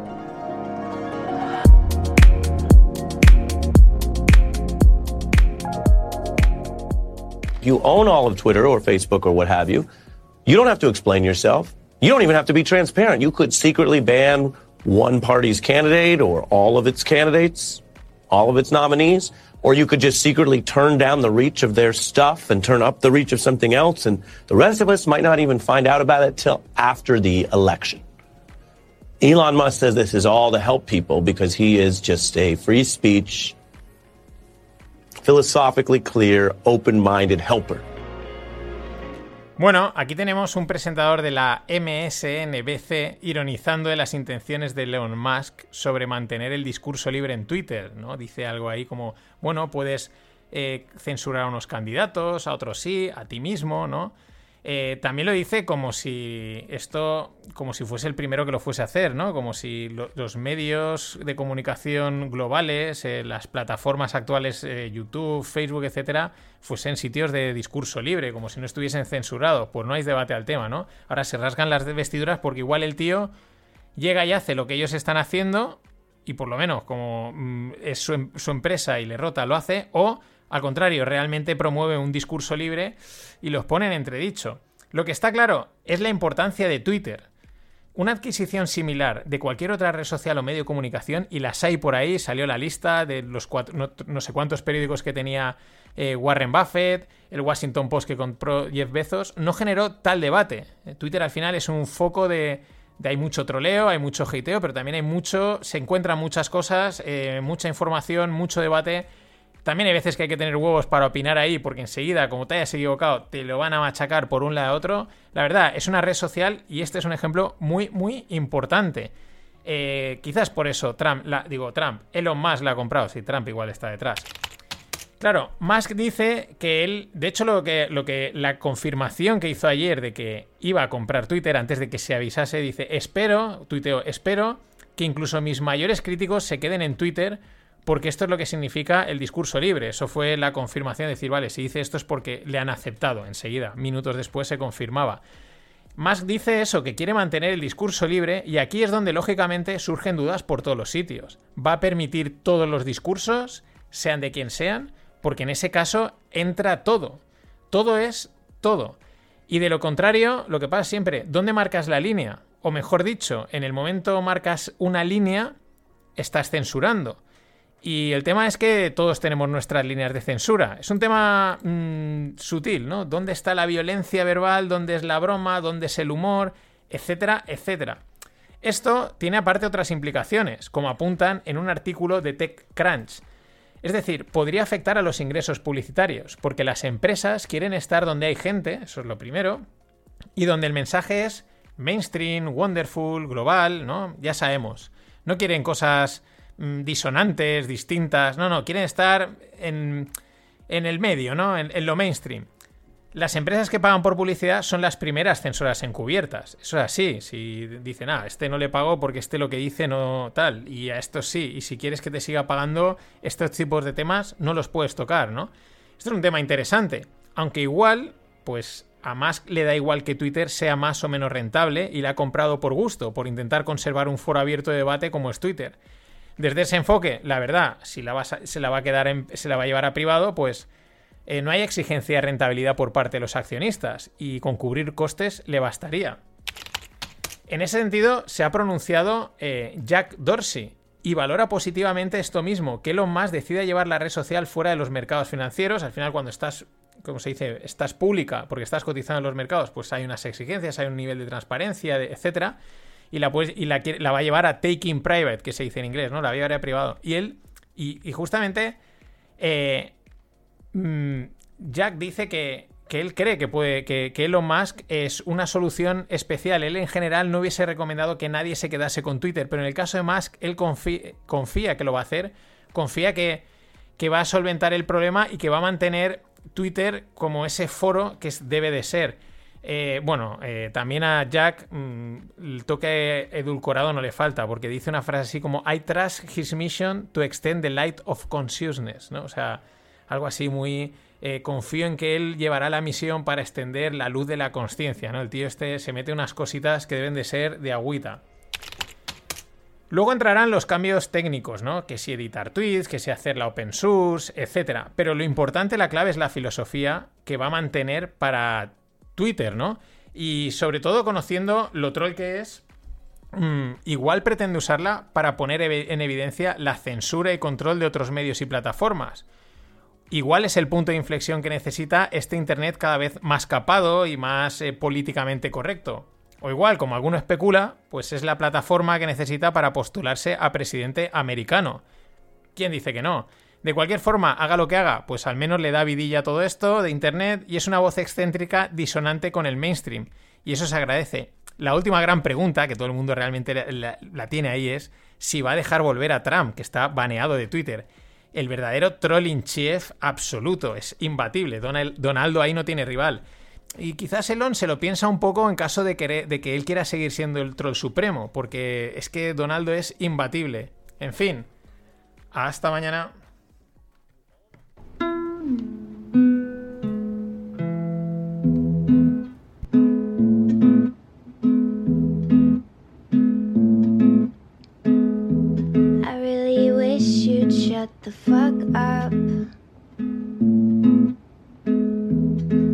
You own all of Twitter or Facebook or what have you. You don't have to explain yourself. You don't even have to be transparent. You could secretly ban one party's candidate or all of its candidates, all of its nominees, or you could just secretly turn down the reach of their stuff and turn up the reach of something else. And the rest of us might not even find out about it till after the election. Elon Musk says this is all to help people because he is just a free speech, philosophically clear, open minded helper. Bueno, aquí tenemos un presentador de la MSNBC ironizando de las intenciones de Elon Musk sobre mantener el discurso libre en Twitter, ¿no? Dice algo ahí como, bueno, puedes eh, censurar a unos candidatos, a otros sí, a ti mismo, ¿no? Eh, también lo dice como si esto, como si fuese el primero que lo fuese a hacer, ¿no? Como si lo, los medios de comunicación globales, eh, las plataformas actuales, eh, YouTube, Facebook, etcétera, fuesen sitios de discurso libre, como si no estuviesen censurados. Pues no hay debate al tema, ¿no? Ahora se rasgan las vestiduras porque igual el tío llega y hace lo que ellos están haciendo y por lo menos como mm, es su, em, su empresa y le rota, lo hace, o al contrario, realmente promueve un discurso libre y los pone en entredicho. Lo que está claro es la importancia de Twitter. Una adquisición similar de cualquier otra red social o medio de comunicación, y las hay por ahí, salió la lista de los cuatro, no, sé cuántos periódicos que tenía eh, Warren Buffett, el Washington Post que compró Jeff Bezos, no generó tal debate. Twitter al final es un foco de, de hay mucho troleo, hay mucho hateo, pero también hay mucho, se encuentran muchas cosas, eh, mucha información, mucho debate también hay veces que hay que tener huevos para opinar ahí, porque enseguida, como te hayas equivocado, te lo van a machacar por un lado a otro. La verdad, es una red social y este es un ejemplo muy, muy importante. Eh, quizás por eso Trump, la, digo, Trump, Elon Musk la ha comprado, si Trump igual está detrás. Claro, Musk dice que él, de hecho, lo que, lo que la confirmación que hizo ayer de que iba a comprar Twitter antes de que se avisase, dice, espero, tuiteo, espero que incluso mis mayores críticos se queden en Twitter porque esto es lo que significa el discurso libre. Eso fue la confirmación de decir, vale, si dice esto es porque le han aceptado enseguida. Minutos después se confirmaba. Musk dice eso, que quiere mantener el discurso libre, y aquí es donde lógicamente surgen dudas por todos los sitios. ¿Va a permitir todos los discursos, sean de quien sean? Porque en ese caso entra todo. Todo es todo. Y de lo contrario, lo que pasa siempre, ¿dónde marcas la línea? O mejor dicho, en el momento marcas una línea, estás censurando. Y el tema es que todos tenemos nuestras líneas de censura. Es un tema mmm, sutil, ¿no? ¿Dónde está la violencia verbal? ¿Dónde es la broma? ¿Dónde es el humor? Etcétera, etcétera. Esto tiene aparte otras implicaciones, como apuntan en un artículo de TechCrunch. Es decir, podría afectar a los ingresos publicitarios, porque las empresas quieren estar donde hay gente, eso es lo primero, y donde el mensaje es mainstream, wonderful, global, ¿no? Ya sabemos. No quieren cosas Mm, disonantes, distintas. No, no, quieren estar en, en el medio, ¿no? En, en, lo mainstream. Las empresas que pagan por publicidad son las primeras censoras encubiertas. Eso es así. Si dicen, ah, este no le pago porque este lo que dice no tal. Y a esto sí. Y si quieres que te siga pagando estos tipos de temas, no los puedes tocar, ¿no? Esto es un tema interesante. Aunque igual, pues a Musk le da igual que Twitter sea más o menos rentable y la ha comprado por gusto, por intentar conservar un foro abierto de debate como es Twitter. Desde ese enfoque, la verdad, si la se la va a quedar se la va a llevar a privado, pues eh, no hay exigencia de rentabilidad por parte de los accionistas y con cubrir costes le bastaría. En ese sentido, se ha pronunciado eh, Jack Dorsey y valora positivamente esto mismo, que Elon Musk decida llevar la red social fuera de los mercados financieros. Al final, cuando estás, como se dice, estás pública porque estás cotizando en los mercados, pues hay unas exigencias, hay un nivel de transparencia, de, etcétera y la, pues, y la, la, va a llevar a taking private, que se dice en inglés, ¿no? La va a llevar a privado. Y él, y, justamente, eh, mmm, Jack dice que, que él cree que puede, que, Elon Musk es una solución especial. Él en general no hubiese recomendado que nadie se quedase con Twitter, pero en el caso de Musk, él confía, confía que lo va a hacer, confía que, que, va a solventar el problema y que va a mantener Twitter como ese foro que debe de ser. Eh, bueno, eh, también a Jack mmm, el toque edulcorado no le falta, porque dice una frase así como I trust his mission to extend the light of consciousness, ¿no? O sea, algo así muy eh, confío en que él llevará la misión para extender la luz de la conciencia, ¿no? El tío este se mete unas cositas que deben de ser de agüita. Luego entrarán los cambios técnicos, ¿no? Que si editar tweets, que si hacer la open source, etc. Pero lo importante, la clave es la filosofía que va a mantener para Twitter, ¿no? Y sobre todo conociendo lo troll que es, mmm, igual pretende usarla para poner en evidencia la censura y control de otros medios y plataformas. Igual es el punto de inflexión que necesita este Internet cada vez más capado y más eh, políticamente correcto. O igual, como alguno especula, pues es la plataforma que necesita para postularse a presidente americano. ¿Quién dice que no? De cualquier forma, haga lo que haga, pues al menos le da vidilla a todo esto de Internet y es una voz excéntrica disonante con el mainstream. Y eso se agradece. La última gran pregunta, que todo el mundo realmente la, tiene ahí, es si va a dejar volver a Trump, que está baneado de Twitter el verdadero trolling chief absoluto, es imbatible. Donaldo ahí no tiene rival. Y quizás Elon se lo piensa un poco en caso de, que, de que él quiera seguir siendo el troll supremo, porque es que Donaldo es imbatible. En fin, hasta mañana. Shut the fuck up.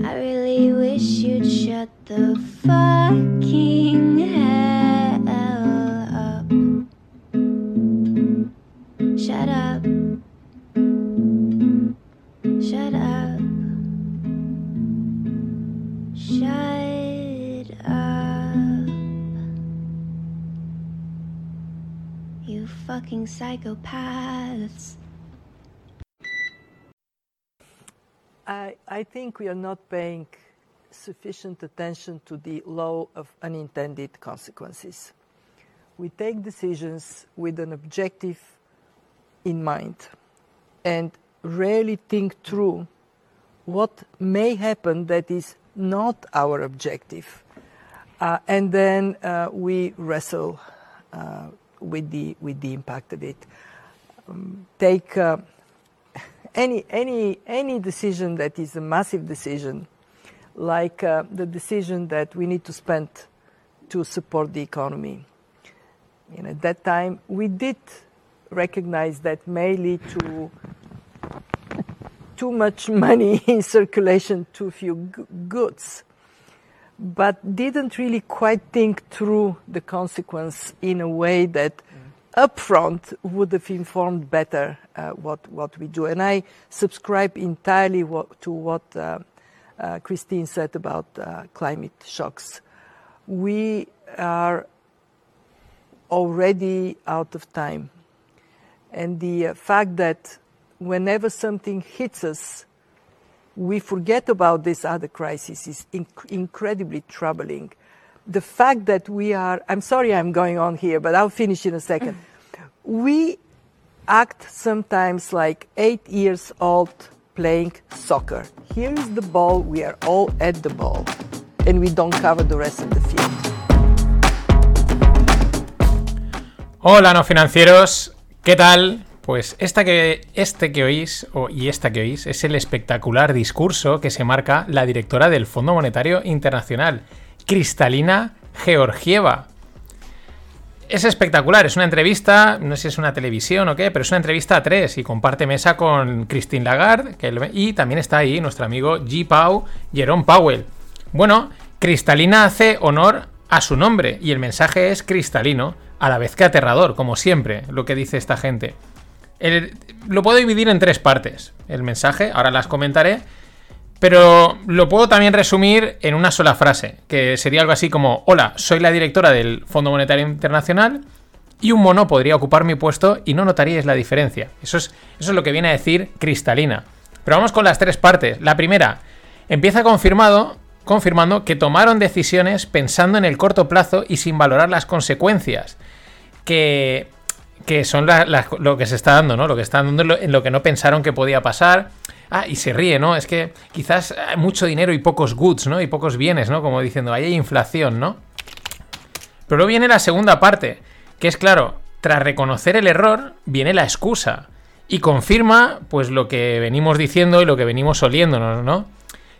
I really wish you'd shut the fucking psychopaths. I, I think we are not paying sufficient attention to the law of unintended consequences. We take decisions with an objective in mind and rarely think through what may happen that is not our objective. Uh, and then uh, we wrestle uh, with, the, with the impact of it. Um, take uh, any, any, any decision that is a massive decision, like uh, the decision that we need to spend to support the economy. Know, at that time, we did recognize that may lead to too much (laughs) money in circulation, too few goods, but didn't really quite think through the consequence in a way that upfront would have informed better uh, what, what we do. And I subscribe entirely what, to what uh, uh, Christine said about uh, climate shocks. We are already out of time. And the uh, fact that whenever something hits us, we forget about this other crisis is inc- incredibly troubling the fact that we are, I'm sorry I'm going on here, but I'll finish in a second. Mm-hmm. we act sometimes like eight years old playing soccer. Here is the ball, we are all at the ball, and we don't cover the rest of the field. Hola, no financieros, ¿qué tal? Pues esta que, este que oís, y esta que oís, es el espectacular discurso que se marca la directora del Fondo Monetario Internacional, Cristalina Georgieva. Es espectacular, es una entrevista, no sé si es una televisión o qué, pero es una entrevista a tres y comparte mesa con Christine Lagarde que, y también está ahí nuestro amigo G. Pau, Jerome Powell. Bueno, Cristalina hace honor a su nombre y el mensaje es cristalino, a la vez que aterrador, como siempre, lo que dice esta gente. Lo puedo dividir en tres partes. El mensaje, ahora las comentaré, pero lo puedo también resumir en una sola frase, que sería algo así como, hola, soy la directora del Fondo Monetario Internacional y un mono podría ocupar mi puesto y no notaríais la diferencia. Eso es, eso es lo que viene a decir Cristalina. Pero vamos con las tres partes. La primera, empieza confirmado, confirmando que tomaron decisiones pensando en el corto plazo y sin valorar las consecuencias. Que, que son lo que se está dando, ¿no? Lo que está dando en lo, en lo que no pensaron que podía pasar. Ah, y se ríe, ¿no? Es que quizás mucho dinero y pocos goods, ¿no? Y pocos bienes, ¿no? Como diciendo, ahí hay inflación, ¿no? Pero luego viene la segunda parte, que es claro, tras reconocer el error, viene la excusa. Y confirma, pues, lo que venimos diciendo y lo que venimos oliéndonos, ¿no?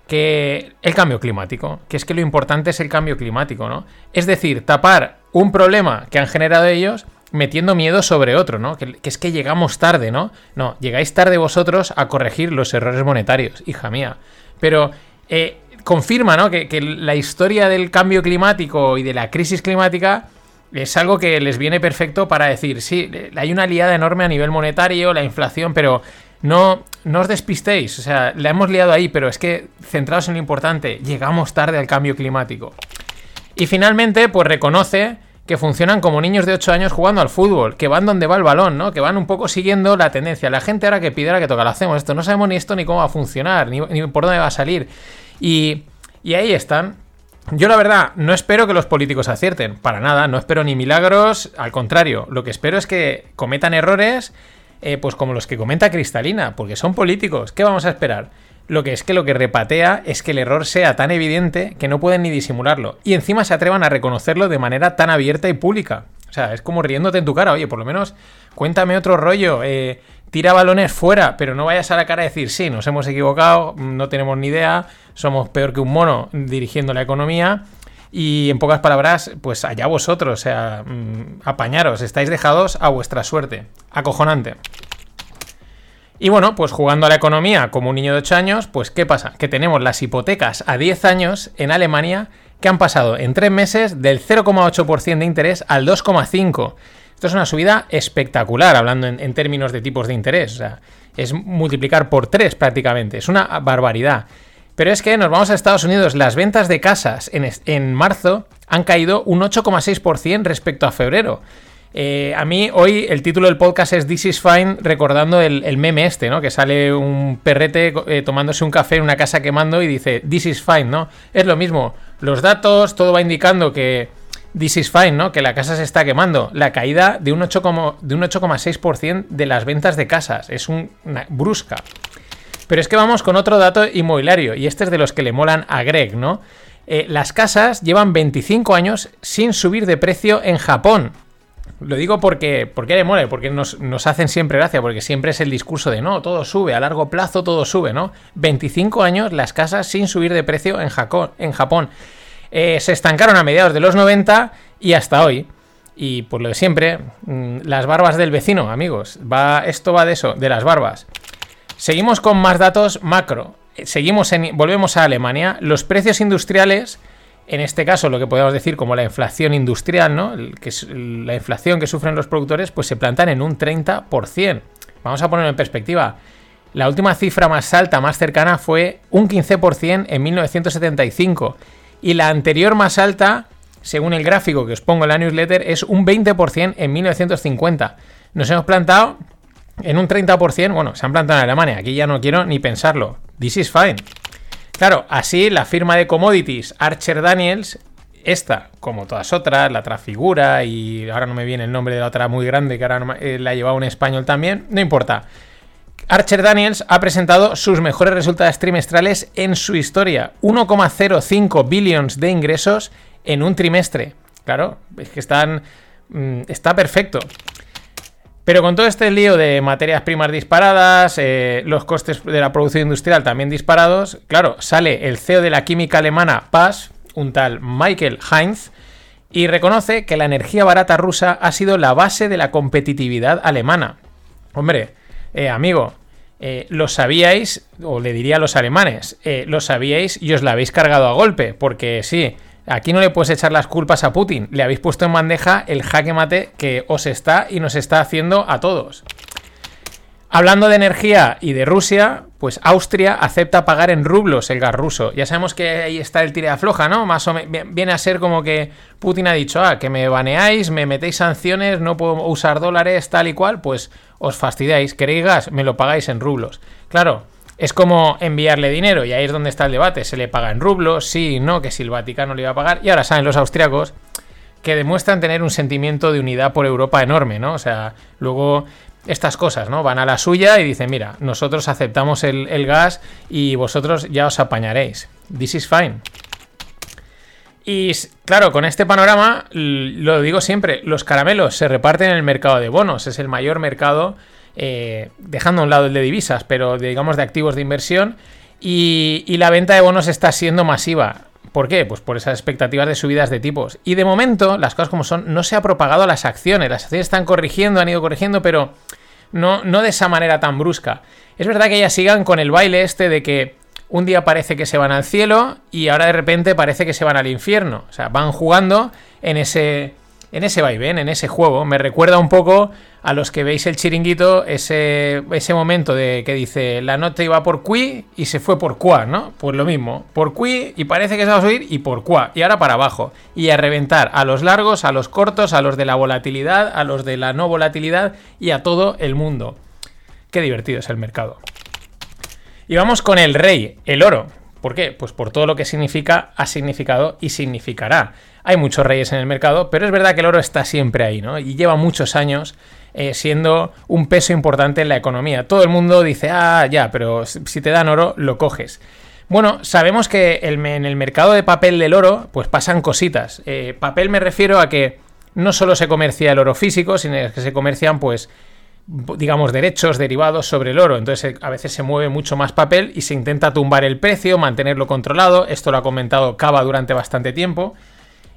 Que el cambio climático, que es que lo importante es el cambio climático, ¿no? Es decir, tapar un problema que han generado ellos metiendo miedo sobre otro, ¿no? Que, es que llegamos tarde, ¿no? No, llegáis tarde vosotros a corregir los errores monetarios, hija mía. Pero eh, confirma, ¿no? Que, que la historia del cambio climático y de la crisis climática es algo que les viene perfecto para decir, sí, hay una liada enorme a nivel monetario, la inflación, pero no, no os despistéis, o sea, la hemos liado ahí, pero es que centrados en lo importante, llegamos tarde al cambio climático. Y finalmente, pues reconoce que funcionan como niños de 8 años jugando al fútbol, que van donde va el balón, ¿no? Que van un poco siguiendo la tendencia. La gente ahora que pide, ahora que toca, lo hacemos esto. No sabemos ni esto ni cómo va a funcionar, ni, ni por dónde va a salir. Y, y ahí están. Yo la verdad no espero que los políticos acierten, para nada, no espero ni milagros, al contrario, lo que espero es que cometan errores, eh, pues como los que comenta Cristalina, porque son políticos, ¿qué vamos a esperar? Lo que es que lo que repatea es que el error sea tan evidente que no pueden ni disimularlo, y encima se atrevan a reconocerlo de manera tan abierta y pública. O sea, es como riéndote en tu cara, oye, por lo menos cuéntame otro rollo, eh, tira balones fuera, pero no vayas a la cara a decir, sí, nos hemos equivocado, no tenemos ni idea, somos peor que un mono dirigiendo la economía. Y en pocas palabras, pues allá vosotros, o sea, mm, apañaros, estáis dejados a vuestra suerte. Acojonante. Y bueno, pues jugando a la economía como un niño de 8 años, pues ¿qué pasa? Que tenemos las hipotecas a 10 años en Alemania que han pasado en 3 meses del 0,8% de interés al 2,5%. Esto es una subida espectacular, hablando en, términos de tipos de interés. O sea, es multiplicar por 3 prácticamente. Es una barbaridad. Pero es que nos vamos a Estados Unidos. Las ventas de casas en, en marzo han caído un 8,6% respecto a febrero. Eh, a mí hoy el título del podcast es This is Fine, recordando el, meme este, ¿no? Que sale un perrete eh, tomándose un café en una casa quemando y dice This is fine, ¿no? Es lo mismo. Los datos, todo va indicando que This is fine, ¿no? Que la casa se está quemando. La caída de un 8,6% de las ventas de casas. Es un, una brusca. Pero es que vamos con otro dato inmobiliario, y este es de los que le molan a Greg, ¿no? Eh, las casas llevan 25 años sin subir de precio en Japón. Lo digo porque, porque le mola, porque nos, nos, hacen siempre gracia, porque siempre es el discurso de no, todo sube, a largo plazo todo sube, ¿no? 25 años las casas sin subir de precio en, Jaco, en Japón. Eh, se estancaron a mediados de los 90 y hasta hoy. Y por lo de siempre, mmm, las barbas del vecino, amigos. Va, esto va de eso, de las barbas. Seguimos con más datos macro. Seguimos en, volvemos a Alemania. Los precios industriales, en este caso lo que podemos decir como la inflación industrial, ¿no? La inflación que sufren los productores, pues se plantan en un 30%. Vamos a ponerlo en perspectiva. La última cifra más alta, más cercana, fue un 15% en 1975. Y la anterior más alta, según el gráfico que os pongo en la newsletter, es un 20% en 1950. Nos hemos plantado en un 30%, bueno, se han plantado en Alemania, aquí ya no quiero ni pensarlo. This is fine. Claro, así la firma de commodities Archer Daniels, esta, como todas otras, la Trafigura y ahora no me viene el nombre de la otra muy grande que ahora no, eh, la un español también, no importa. Archer Daniels ha presentado sus mejores resultados trimestrales en su historia. 1,05 billions de ingresos en un trimestre. Claro, es que están... Mmm, está perfecto. Pero con todo este lío de materias primas disparadas, eh, los costes de la producción industrial también disparados, claro, sale el CEO de la química alemana PAS, un tal Michael Heinz, y reconoce que la energía barata rusa ha sido la base de la competitividad alemana. Hombre, eh, amigo, eh, lo sabíais, o le diría a los alemanes, lo sabíais y os la habéis cargado a golpe, porque sí, Aquí no le puedes echar las culpas a Putin. Le habéis puesto en bandeja el jaque mate que os está y nos está haciendo a todos. Hablando de energía y de Rusia, pues Austria acepta pagar en rublos el gas ruso. Ya sabemos que ahí está el tira floja, ¿no? Más o viene a ser como que Putin ha dicho, ah, que me baneáis, me metéis sanciones, no puedo usar dólares, tal y cual, pues os fastidiáis. ¿Queréis gas? Me lo pagáis en rublos. Claro, es como enviarle dinero y ahí es donde está el debate. ¿Se le paga en rublos? Sí, no, que si el Vaticano le iba a pagar. Y ahora saben los austriacos que demuestran tener un sentimiento de unidad por Europa enorme, ¿no? O sea, luego estas cosas, ¿no? Van a la suya y dicen, mira, nosotros aceptamos el, el gas y vosotros ya os apañaréis. This is fine. Y claro, con este panorama, lo digo siempre, los caramelos se reparten en el mercado de bonos, es el mayor mercado, eh, dejando a un lado el de divisas, pero digamos de activos de inversión, y, y la venta de bonos está siendo masiva. ¿Por qué? Pues por esas expectativas de subidas de tipos. Y de momento, las cosas como son, no se ha propagado a las acciones. Las acciones están corrigiendo, han ido corrigiendo, pero no, no de esa manera tan brusca. Es verdad que ellas sigan con el baile este de que un día parece que se van al cielo y ahora de repente parece que se van al infierno. O sea, van jugando en ese, en ese vaivén, en ese juego. Me recuerda un poco a los que veis el chiringuito, ese, ese momento de que dice la nota iba por qui y se fue por qua, ¿no? Pues lo mismo, por qui y parece que se va a subir y por qua. Y ahora para abajo. Y a reventar a los largos, a los cortos, a los de la volatilidad, a los de la no volatilidad y a todo el mundo. Qué divertido es el mercado. Y vamos con el rey, el oro. ¿Por qué? Pues por todo lo que significa, ha significado y significará. Hay muchos reyes en el mercado, pero es verdad que el oro está siempre ahí, ¿no? Y lleva muchos años eh, siendo un peso importante en la economía. Todo el mundo dice, ah, ya, pero si te dan oro, lo coges. Bueno, sabemos que en el mercado de papel del oro, pues pasan cositas. Eh, papel me refiero a que no solo se comercia el oro físico, sino que se comercian, pues, digamos, derechos derivados sobre el oro. Entonces, eh, a veces se mueve mucho más papel y se intenta tumbar el precio, mantenerlo controlado. Esto lo ha comentado Cava durante bastante tiempo.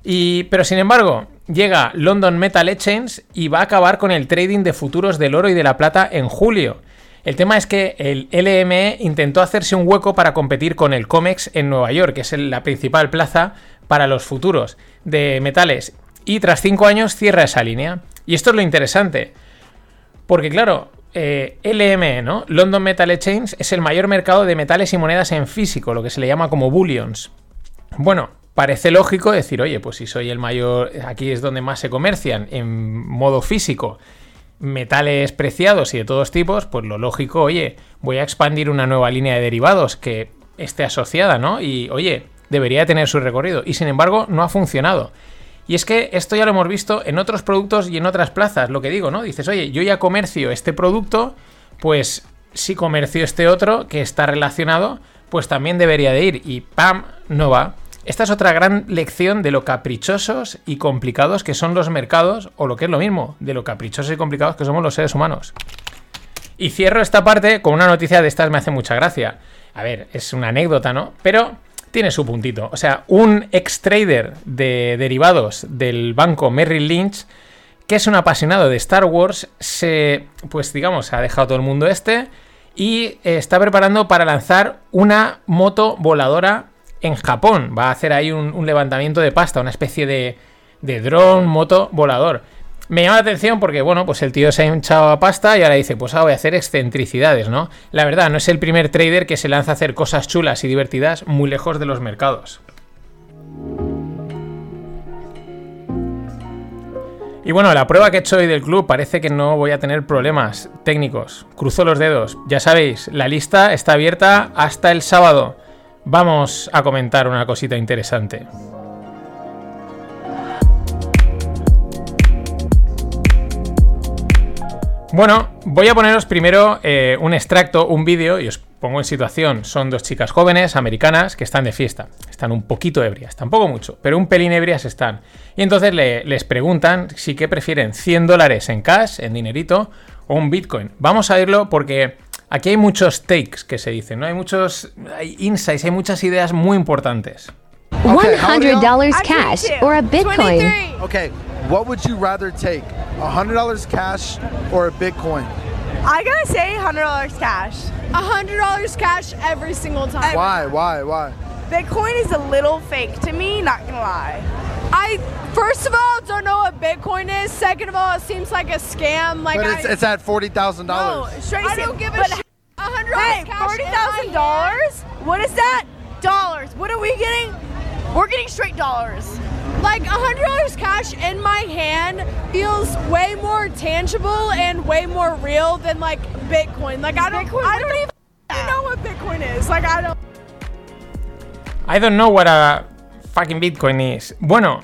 Y, pero sin embargo, llega London Metal Exchange y va a acabar con el trading de futuros del oro y de la plata en julio. El tema es que el LME intentó hacerse un hueco para competir con el COMEX en Nueva York, que es la principal plaza para los futuros de metales. Y tras cinco años cierra esa línea. Y esto es lo interesante. Porque claro, eh, LME, ¿no? London Metal Exchange es el mayor mercado de metales y monedas en físico, lo que se le llama como bullions. Bueno, parece lógico decir, oye, pues si soy el mayor, aquí es donde más se comercian en modo físico metales preciados y de todos tipos, pues lo lógico, oye, voy a expandir una nueva línea de derivados que esté asociada, ¿no? Y oye, debería tener su recorrido. Y sin embargo, no ha funcionado. Y es que esto ya lo hemos visto en otros productos y en otras plazas, lo que digo, ¿no? Dices, oye, yo ya comercio este producto, pues si comercio este otro que está relacionado, pues también debería de ir. Y ¡pam! No va. Esta es otra gran lección de lo caprichosos y complicados que son los mercados, o lo que es lo mismo, de lo caprichosos y complicados que somos los seres humanos. Y cierro esta parte con una noticia de estas me hace mucha gracia. A ver, es una anécdota, ¿no? Pero tiene su puntito. O sea, un ex trader de derivados del banco Merrill Lynch, que es un apasionado de Star Wars, se, pues digamos, ha dejado todo el mundo este y eh, está preparando para lanzar una moto voladora en Japón. Va a hacer ahí un, levantamiento de pasta, una especie de, de dron, moto volador. Me llama la atención porque, bueno, pues el tío se ha hinchado a pasta y ahora dice, pues ahora voy a hacer excentricidades, ¿no? La verdad, no es el primer trader que se lanza a hacer cosas chulas y divertidas muy lejos de los mercados. Y bueno, la prueba que he hecho hoy del club parece que no voy a tener problemas técnicos. Cruzo los dedos. Ya sabéis, la lista está abierta hasta el sábado. Vamos a comentar una cosita interesante. Bueno, voy a poneros primero eh, un extracto, un vídeo, y os pongo en situación. Son dos chicas jóvenes, americanas, que están de fiesta. Están un poquito ebrias, tampoco mucho, pero un pelín ebrias están. Y entonces le- les preguntan si que prefieren 100 dólares en cash, en dinerito, o un bitcoin. Vamos a verlo porque aquí hay muchos takes que se dicen, ¿no? Hay muchos hay insights, hay muchas ideas muy importantes. Okay, how old are y'all? $100 cash or a Bitcoin. Okay, what would you rather take? $100 cash or a Bitcoin? I gotta say $100 cash. $100 cash every single time. Why, why, why? Bitcoin is a little fake to me, not gonna lie. I, first of all, don't know what Bitcoin is. Second of all, it seems like a scam. Like but I, it's, it's at $40,000. No, I don't give a shit. Hey, $40,000? What is that? Dollars. What are we getting? We're getting straight dollars. Like $100 cash in my hand feels way more tangible and way more real than like Bitcoin. Like I don't, I don't even. You know what Bitcoin is. Like, I don't. I don't know what a fucking Bitcoin is. Bueno,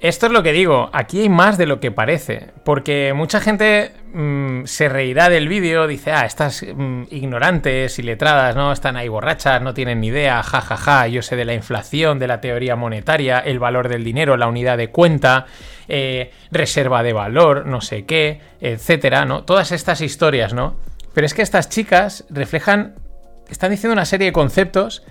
esto es lo que digo, aquí hay más de lo que parece, porque mucha gente mm, se reirá del vídeo, dice, ah, estas mm, ignorantes y letradas, ¿no? Están ahí borrachas, no tienen ni idea, ja, ja, ja, yo sé de la inflación, de la teoría monetaria, el valor del dinero, la unidad de cuenta, eh, reserva de valor, no sé qué, etcétera, ¿no? Todas estas historias, ¿no? Pero es que estas chicas reflejan, están diciendo una serie de conceptos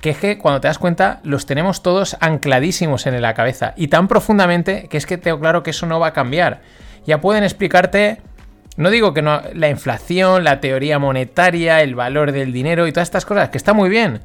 que es que cuando te das cuenta los tenemos todos ancladísimos en la cabeza y tan profundamente que es que tengo claro que eso no va a cambiar. Ya pueden explicarte, no digo que no, la inflación, la teoría monetaria, el valor del dinero y todas estas cosas, que está muy bien,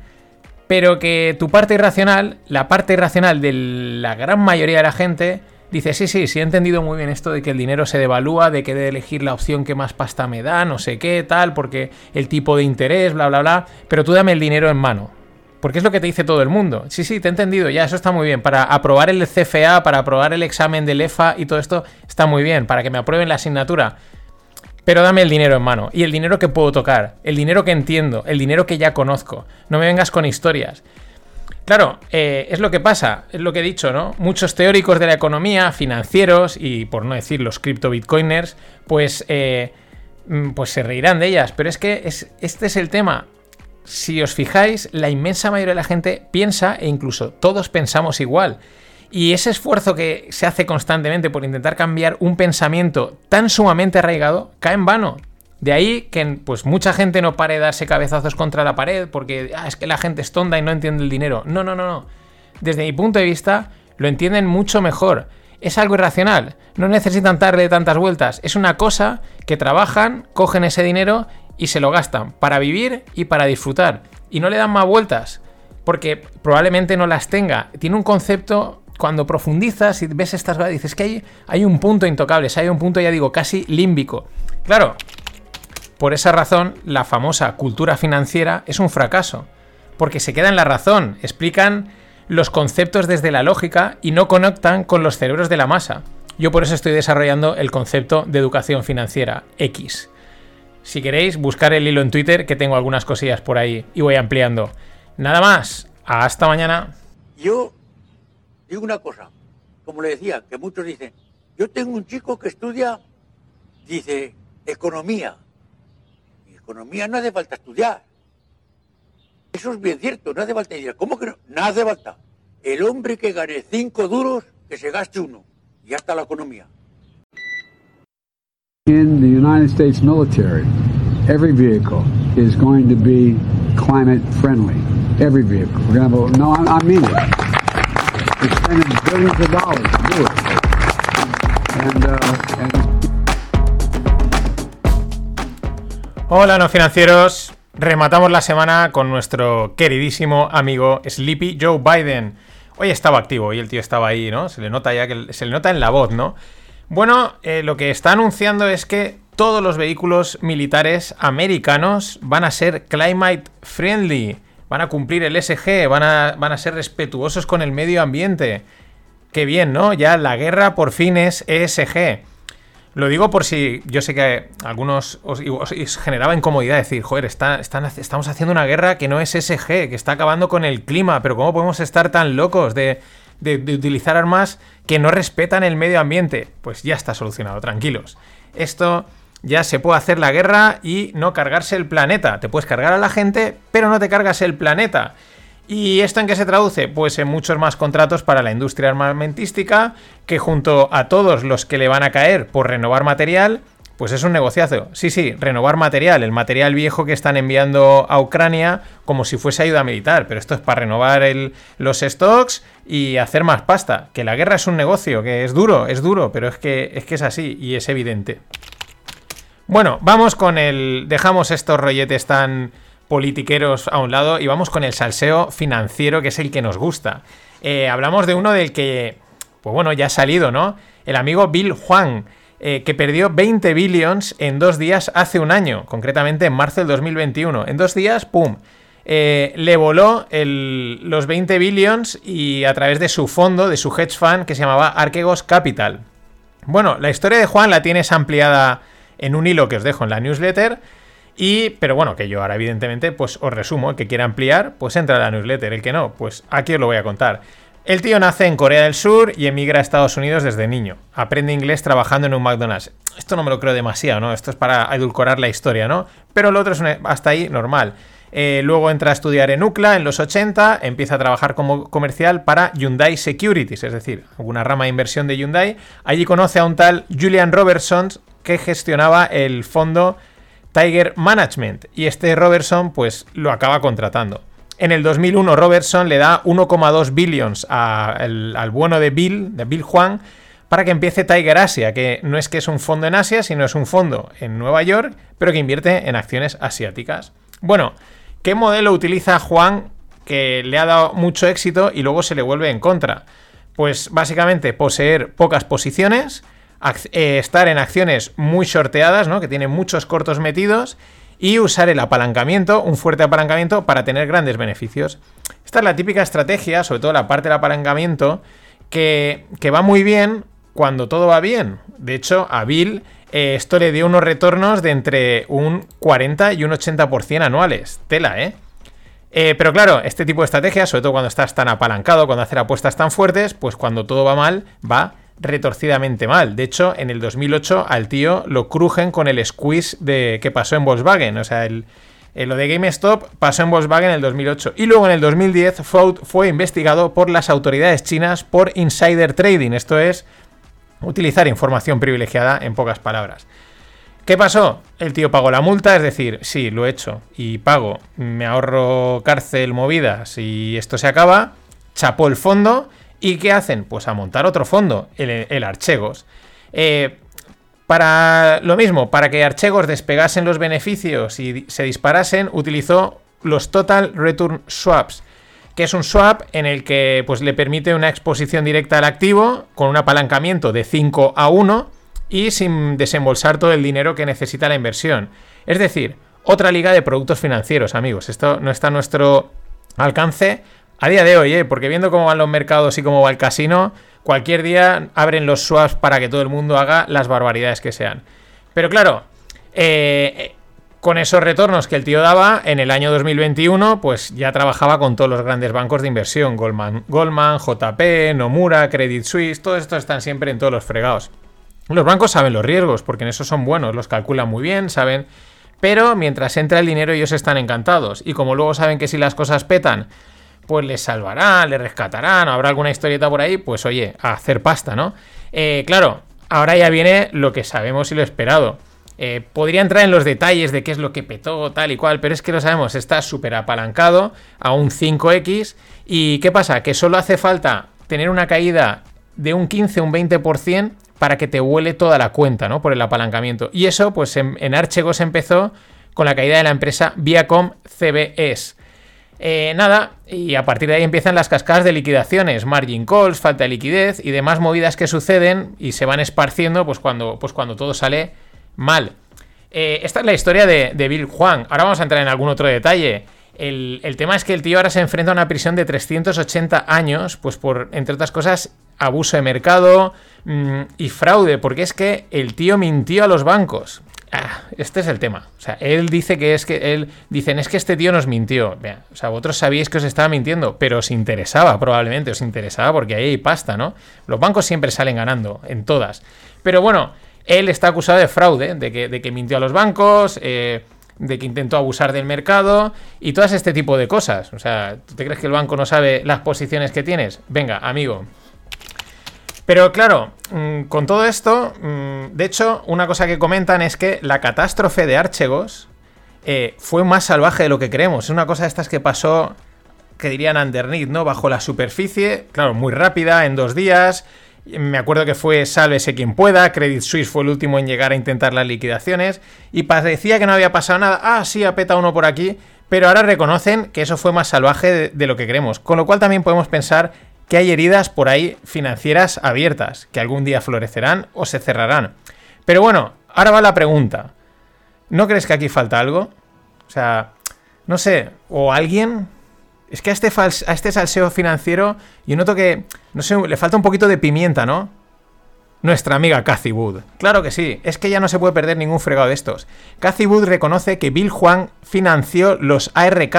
pero que tu parte irracional, la parte irracional de la gran mayoría de la gente, dice, sí, sí, sí he entendido muy bien esto de que el dinero se devalúa, de que he de elegir la opción que más pasta me da, no sé qué, tal, porque el tipo de interés, bla, bla, bla, pero tú dame el dinero en mano. Porque es lo que te dice todo el mundo. Sí, sí, te he entendido, ya, eso está muy bien. Para aprobar el CFA, para aprobar el examen del EFA y todo esto, está muy bien, para que me aprueben la asignatura. Pero dame el dinero en mano. Y el dinero que puedo tocar, el dinero que entiendo, el dinero que ya conozco. No me vengas con historias. Claro, eh, es lo que pasa, es lo que he dicho, ¿no? Muchos teóricos de la economía, financieros y por no decir los cripto bitcoiners, pues, eh, mm, pues se reirán de ellas. Pero es que es, este es el tema si os fijáis, la inmensa mayoría de la gente piensa, e incluso todos pensamos igual. Y ese esfuerzo que se hace constantemente por intentar cambiar un pensamiento tan sumamente arraigado cae en vano. De ahí que pues mucha gente no pare de darse cabezazos contra la pared porque ah, es que la gente es tonta y no entiende el dinero. No, no, no, no. Desde mi punto de vista, lo entienden mucho mejor. Es algo irracional. No necesitan darle tantas vueltas. Es una cosa que trabajan, cogen ese dinero y se lo gastan para vivir y para disfrutar. Y no le dan más vueltas, porque probablemente no las tenga. Tiene un concepto, cuando profundizas y ves estas cosas, dices que hay, hay un punto intocable, hay un punto, ya digo, casi límbico. Claro, por esa razón, la famosa cultura financiera es un fracaso, porque se queda en la razón, explican los conceptos desde la lógica y no conectan con los cerebros de la masa. Yo por eso estoy desarrollando el concepto de educación financiera, X. Si queréis, buscar el hilo en Twitter, que tengo algunas cosillas por ahí y voy ampliando. Nada más, hasta mañana. Yo digo una cosa, como le decía, que muchos dicen, yo tengo un chico que estudia, dice, economía. Economía no hace falta estudiar. Eso es bien cierto, no hace falta estudiar. ¿Cómo que no? No hace falta. El hombre que gane cinco duros, que se gaste uno. Y ya está la economía. In the United States military, every vehicle is going to be climate friendly. Every vehicle. We're going to no, I, mean it. We're spending billions of dollars to do it. Uh, Hola, no financieros. Rematamos la semana con nuestro queridísimo amigo Sleepy Joe Biden. Hoy estaba activo y el tío estaba ahí, ¿no? Se le nota ya que se le nota en la voz, ¿no? Bueno, eh, lo que está anunciando es que todos los vehículos militares americanos van a ser climate friendly, van a cumplir el SG, van a, van a ser respetuosos con el medio ambiente. Qué bien, ¿no? Ya la guerra por fin es ESG. Lo digo por si yo sé que algunos os, generaba incomodidad decir, joder, están, estamos haciendo una guerra que no es SG, que está acabando con el clima, pero ¿cómo podemos estar tan locos de, de, utilizar armas que no respetan el medio ambiente. Pues ya está solucionado, tranquilos. Esto ya se puede hacer la guerra y no cargarse el planeta. Te puedes cargar a la gente, pero no te cargas el planeta. ¿Y esto en qué se traduce? Pues en muchos más contratos para la industria armamentística, que junto a todos los que le van a caer por renovar material, pues es un negociazo. Sí, sí, renovar material, el material viejo que están enviando a Ucrania como si fuese ayuda militar, pero esto es para renovar los stocks y hacer más pasta. Que la guerra es un negocio, que es duro, es duro, pero es que es, que es así y es evidente. Bueno, vamos con el... Dejamos estos rolletes tan politiqueros a un lado y vamos con el salseo financiero, que es el que nos gusta. Eh, hablamos de uno del que, pues bueno, ya ha salido, ¿no? El amigo Bill Juan eh, que perdió 20 billions en dos días hace un año, concretamente en marzo del 2021. En dos días, ¡pum! Eh, le voló los 20 billions y a través de su fondo, de su hedge fund que se llamaba Archegos Capital. Bueno, la historia de Juan la tienes ampliada en un hilo que os dejo en la newsletter. Y, pero bueno, que yo ahora evidentemente pues os resumo, el que quiera ampliar, pues entra la newsletter, el que no, pues aquí os lo voy a contar. El tío nace en Corea del Sur y emigra a Estados Unidos desde niño. Aprende inglés trabajando en un McDonald's. Esto no me lo creo demasiado, ¿no? Esto es para edulcorar la historia, ¿no? Pero lo otro es hasta ahí normal. Eh, luego entra a estudiar en UCLA en los 80, empieza a trabajar como comercial para Hyundai Securities, es decir, alguna rama de inversión de Hyundai. Allí conoce a un tal Julian Robertson que gestionaba el fondo Tiger Management y este Robertson pues lo acaba contratando. En el 2001 Robertson le da 1,2 billions al bueno de Bill, de Bill Juan, para que empiece Tiger Asia, que no es que es un fondo en Asia, sino es un fondo en Nueva York, pero que invierte en acciones asiáticas. Bueno, ¿qué modelo utiliza Juan que le ha dado mucho éxito y luego se le vuelve en contra? Pues básicamente poseer pocas posiciones, eh, estar en acciones muy shorteadas, ¿no? que tienen muchos cortos metidos, y usar el apalancamiento, un fuerte apalancamiento, para tener grandes beneficios. Esta es la típica estrategia, sobre todo la parte del apalancamiento, que, va muy bien cuando todo va bien. De hecho, a Bill eh, esto le dio unos retornos de entre un 40 y un 80% anuales. Tela, ¿eh? ¿eh? Pero claro, este tipo de estrategia, sobre todo cuando estás tan apalancado, cuando haces apuestas tan fuertes, pues cuando todo va mal, va retorcidamente mal. De hecho, en el 2008 al tío lo crujen con el squeeze de, que pasó en Volkswagen. O sea, el, lo de GameStop pasó en Volkswagen en el 2008. Y luego en el 2010 fue, fue investigado por las autoridades chinas por insider trading. Esto es utilizar información privilegiada en pocas palabras. ¿Qué pasó? El tío pagó la multa, es decir, sí, lo he hecho y pago, me ahorro cárcel, movidas y esto se acaba, chapó el fondo ¿Y qué hacen? Pues a montar otro fondo, el, Archegos. Eh, para lo mismo, para que Archegos despegasen los beneficios y se disparasen, utilizó los Total Return Swaps, que es un swap en el que pues, le permite una exposición directa al activo con un apalancamiento de 5 a 1 y sin desembolsar todo el dinero que necesita la inversión. Es decir, otra liga de productos financieros, amigos. Esto no está a nuestro alcance, a día de hoy, ¿eh? porque viendo cómo van los mercados y cómo va el casino, cualquier día abren los swaps para que todo el mundo haga las barbaridades que sean. Pero claro, eh, con esos retornos que el tío daba, en el año 2021, pues ya trabajaba con todos los grandes bancos de inversión, Goldman, Goldman JP, Nomura, Credit Suisse, todos estos están siempre en todos los fregados. Los bancos saben los riesgos, porque en eso son buenos, los calculan muy bien, saben... Pero mientras entra el dinero ellos están encantados. Y como luego saben que si las cosas petan, pues les salvarán, les rescatarán, habrá alguna historieta por ahí, pues oye, a hacer pasta, ¿no? Eh, claro, ahora ya viene lo que sabemos y lo esperado. Eh, podría entrar en los detalles de qué es lo que petó, tal y cual, pero es que lo sabemos, está súper apalancado a un 5X. ¿Y qué pasa? Que solo hace falta tener una caída de un 15, un 20% para que te huele toda la cuenta, ¿no? Por el apalancamiento. Y eso, pues en, en Archegos empezó con la caída de la empresa Viacom CBS. Eh, nada, y a partir de ahí empiezan las cascadas de liquidaciones, margin calls, falta de liquidez y demás movidas que suceden y se van esparciendo pues cuando, pues cuando todo sale mal. Eh, esta es la historia de, Bill Juan. Ahora vamos a entrar en algún otro detalle. El, tema es que el tío ahora se enfrenta a una prisión de 380 años, pues por, entre otras cosas, abuso de mercado mm, y fraude, porque es que el tío mintió a los bancos. Ah, este es el tema. O sea, él dice que es que él dicen es que este tío nos mintió. o sea, vosotros sabíais que os estaba mintiendo, pero os interesaba probablemente, os interesaba porque ahí hay pasta, ¿no? Los bancos siempre salen ganando en todas. Pero bueno, él está acusado de fraude, de que, de que mintió a los bancos, eh, de que intentó abusar del mercado y todas este tipo de cosas. O sea, ¿tú te crees que el banco no sabe las posiciones que tienes? Venga, amigo, pero claro, mm, con todo esto, mm, de hecho, una cosa que comentan es que la catástrofe de Archegos eh, fue más salvaje de lo que creemos. Es una cosa de estas que pasó, que dirían underneath, ¿no? Bajo la superficie, claro, muy rápida, en dos días. Me acuerdo que fue sálvese quien pueda, Credit Suisse fue el último en llegar a intentar las liquidaciones y parecía que no había pasado nada. Ah, sí, apeta uno por aquí, pero ahora reconocen que eso fue más salvaje de, de lo que creemos. Con lo cual también podemos pensar que hay heridas por ahí financieras abiertas, que algún día florecerán o se cerrarán. Pero bueno, ahora va la pregunta. ¿No crees que aquí falta algo? O sea, no sé, o alguien... Es que a este, a este salseo financiero yo noto que, no sé, le falta un poquito de pimienta, ¿no? nuestra amiga Cathy Wood. Claro que sí, es que ya no se puede perder ningún fregado de estos. Cathy Wood reconoce que Bill Juan financió los ARK,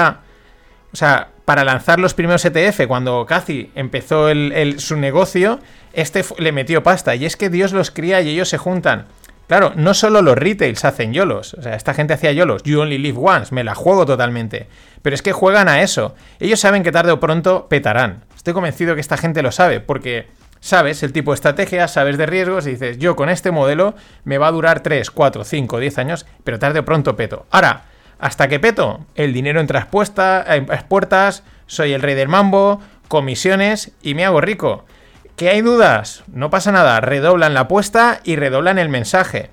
o sea, para lanzar los primeros ETF, cuando Cathy empezó su negocio, este le metió pasta. Y es que Dios los cría y ellos se juntan. Claro, no solo los retails hacen yolos, o sea, esta gente hacía yolos, you only live once, me la juego totalmente. Pero es que juegan a eso. Ellos saben que tarde o pronto petarán. Estoy convencido que esta gente lo sabe, porque sabes el tipo de estrategia, sabes de riesgos y dices, yo con este modelo me va a durar 3, 4, 5, 10 años, pero tarde o pronto peto. Ahora, hasta que peto, el dinero entra a puertas, soy el rey del mambo, comisiones y me hago rico. ¿Que hay dudas? No pasa nada, redoblan la apuesta y redoblan el mensaje.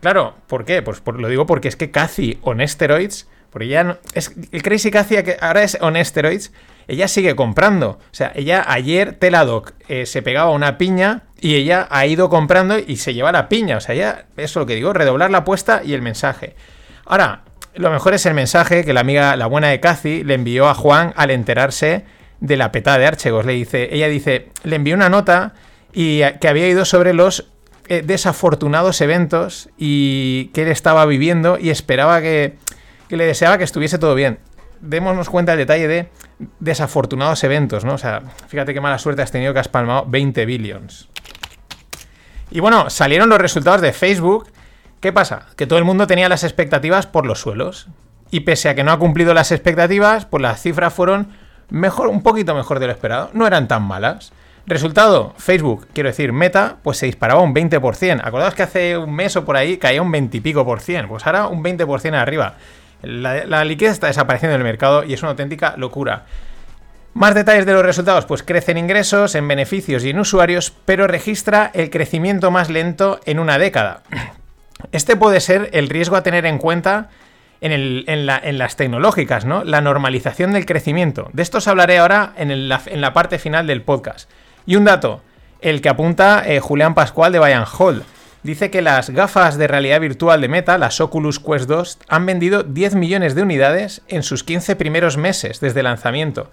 Claro, ¿por qué? Pues lo digo porque es que Cathy on steroids, porque ya es el Crazy Cathy que ahora es on steroids, ella sigue comprando. O sea, ella ayer Teladoc eh, se pegaba una piña y ella ha ido comprando y se lleva la piña. O sea, ya, eso es lo que digo, redoblar la apuesta y el mensaje. Ahora, lo mejor es el mensaje que la amiga, la buena de Cathy, le envió a Juan al enterarse de la petada de Archegos. Le dice, ella dice, le envió una nota y que había ido sobre los eh, desafortunados eventos y que él estaba viviendo y esperaba que, que le deseaba que estuviese todo bien. Démonos cuenta el detalle de desafortunados eventos, ¿no? O sea, fíjate qué mala suerte has tenido que has palmado 20 billions. Y bueno, salieron los resultados de Facebook. ¿Qué pasa? Que todo el mundo tenía las expectativas por los suelos. Y pese a que no ha cumplido las expectativas, pues las cifras fueron mejor, un poquito mejor de lo esperado. No eran tan malas. Resultado, Facebook, quiero decir, Meta, pues se disparaba un 20%. Acordaos que hace un mes o por ahí caía un 20 y pico por cien. Pues ahora un 20% arriba. La, la liquidez está desapareciendo del mercado y es una auténtica locura. Más detalles de los resultados, pues crecen ingresos, en beneficios y en usuarios, pero registra el crecimiento más lento en una década. (clears throat) Este puede ser el riesgo a tener en cuenta en, las tecnológicas, ¿no? La normalización del crecimiento. De esto os hablaré ahora en, la, parte final del podcast. Y un dato, el que apunta eh, Julián Pascual de Bayern Hall. Dice que las gafas de realidad virtual de Meta, las Oculus Quest 2, han vendido 10 millones de unidades en sus 15 primeros meses desde el lanzamiento.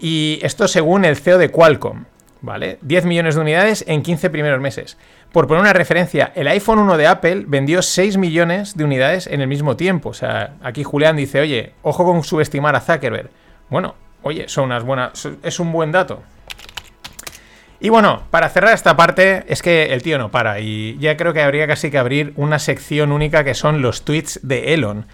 Y esto según el CEO de Qualcomm. ¿Vale? 10 millones de unidades en 15 primeros meses. Por poner una referencia, el iPhone 1 de Apple vendió 6 millones de unidades en el mismo tiempo. O sea, aquí Julián dice, oye, ojo con subestimar a Zuckerberg. Bueno, oye, son unas buenas. Es un buen dato. Y bueno, para cerrar esta parte, es que el tío no para. Y ya creo que habría casi que abrir una sección única que son los tweets de Elon.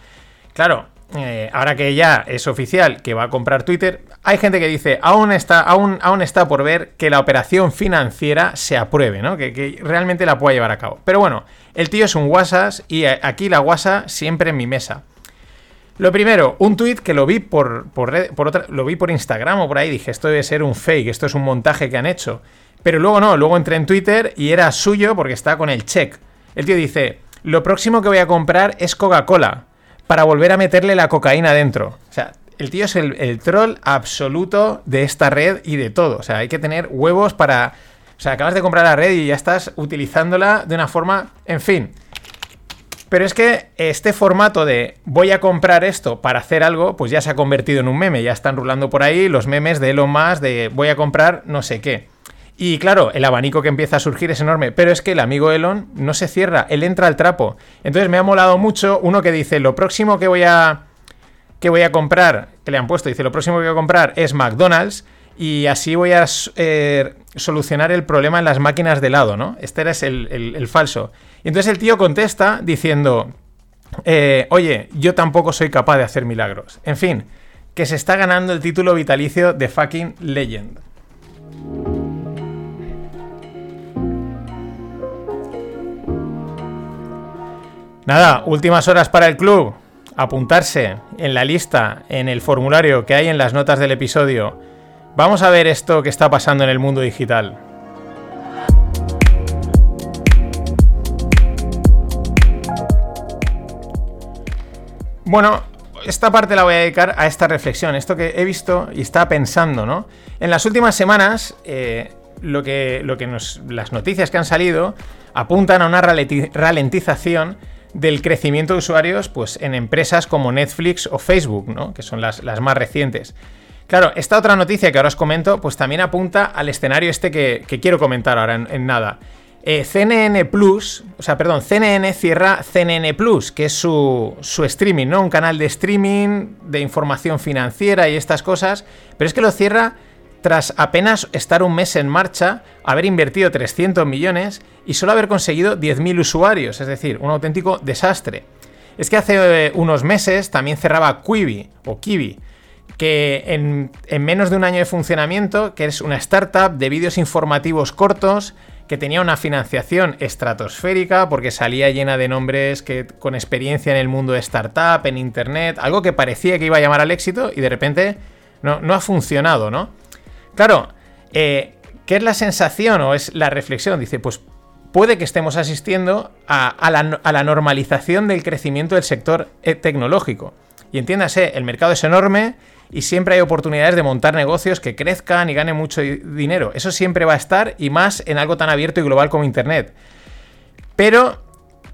Claro, eh, ahora que ya es oficial que va a comprar Twitter, hay gente que dice, aún está, aún, aún está por ver que la operación financiera se apruebe, ¿no? Que, realmente la pueda llevar a cabo. Pero bueno, el tío es un WhatsApp y aquí la WhatsApp siempre en mi mesa. Lo primero, un tweet que lo vi por, por, lo vi por Instagram o por ahí, dije, esto debe ser un fake, esto es un montaje que han hecho. Pero luego no, luego entré en Twitter y era suyo porque está con el check. El tío dice, lo próximo que voy a comprar es Coca-Cola para volver a meterle la cocaína dentro. O sea, el tío es el, troll absoluto de esta red y de todo. O sea, hay que tener huevos para... O sea, acabas de comprar la red y ya estás utilizándola de una forma... En fin. Pero es que este formato de voy a comprar esto para hacer algo, pues ya se ha convertido en un meme. Ya están rulando por ahí los memes de Elon Musk de voy a comprar no sé qué. Y claro, el abanico que empieza a surgir es enorme, pero es que el amigo Elon no se cierra, él entra al trapo. Entonces me ha molado mucho uno que dice, lo próximo que voy a que voy a comprar, que le han puesto, dice, lo próximo que voy a comprar es McDonald's y así voy a eh, solucionar el problema en las máquinas de helado, ¿no? Este era el, falso. Y entonces el tío contesta diciendo, eh, oye, yo tampoco soy capaz de hacer milagros. En fin, que se está ganando el título vitalicio de fucking legend. Nada, últimas horas para el club. Apuntarse en la lista, en el formulario que hay en las notas del episodio. Vamos a ver esto que está pasando en el mundo digital. Bueno, esta parte la voy a dedicar a esta reflexión, esto que he visto y estaba pensando, ¿no? En las últimas semanas, eh, lo que, lo que las noticias que han salido apuntan a una ralentización del crecimiento de usuarios pues, en empresas como Netflix o Facebook, ¿no? que son las, más recientes. Claro, esta otra noticia que ahora os comento, pues también apunta al escenario este que, quiero comentar ahora en, nada. Eh, CNN Plus, o sea, perdón, CNN cierra CNN Plus, que es su, su streaming, ¿no? Un canal de streaming de información financiera y estas cosas, pero es que lo cierra tras apenas estar un mes en marcha, haber invertido 300 millones y solo haber conseguido 10.000 usuarios, es decir, un auténtico desastre. Es que hace eh, unos meses también cerraba Quibi o Kiwi, que en, en, menos de un año de funcionamiento, que es una startup de vídeos informativos cortos, que tenía una financiación estratosférica porque salía llena de nombres que, con experiencia en el mundo de startup, en internet, algo que parecía que iba a llamar al éxito y de repente no ha funcionado, ¿no? Claro, eh, ¿qué es la sensación o es la reflexión? Dice, pues puede que estemos asistiendo a, la, normalización del crecimiento del sector eh, tecnológico. Y entiéndase, el mercado es enorme y siempre hay oportunidades de montar negocios que crezcan y ganen mucho dinero. Eso siempre va a estar y más en algo tan abierto y global como Internet. Pero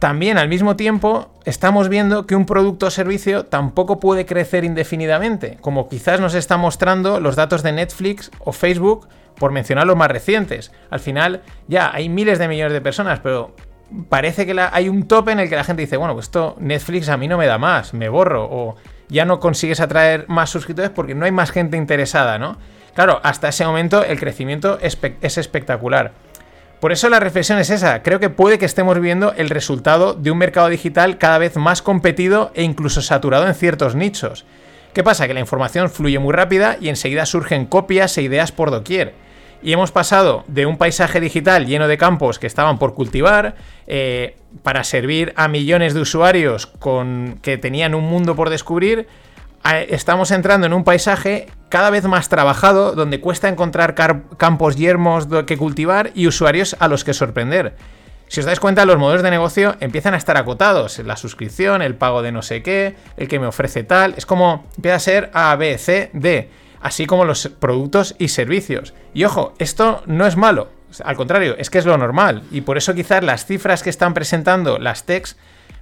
también al mismo tiempo estamos viendo que un producto o servicio tampoco puede crecer indefinidamente, como quizás nos están mostrando los datos de Netflix o Facebook, por mencionar los más recientes. Al final ya hay miles de millones de personas, pero parece que hay un tope en el que la gente dice, bueno, pues esto Netflix a mí no me da más, me borro, o ya no consigues atraer más suscriptores porque no hay más gente interesada, ¿no? Claro, hasta ese momento el crecimiento es espectacular. Por eso la reflexión es esa. Creo que puede que estemos viendo el resultado de un mercado digital cada vez más competido e incluso saturado en ciertos nichos. ¿Qué pasa? Que la información fluye muy rápida y enseguida surgen copias e ideas por doquier. Y hemos pasado de un paisaje digital lleno de campos que estaban por cultivar, eh, para servir a millones de usuarios con, que tenían un mundo por descubrir, estamos entrando en un paisaje cada vez más trabajado, donde cuesta encontrar campos yermos que cultivar y usuarios a los que sorprender. Si os dais cuenta, los modelos de negocio empiezan a estar acotados. La suscripción, el pago de no sé qué, el que me ofrece tal. Es como empieza a ser A, B, C, D. Así como los productos y servicios. Y ojo, esto no es malo. Al contrario, es que es lo normal. Y por eso quizás las cifras que están presentando las techs,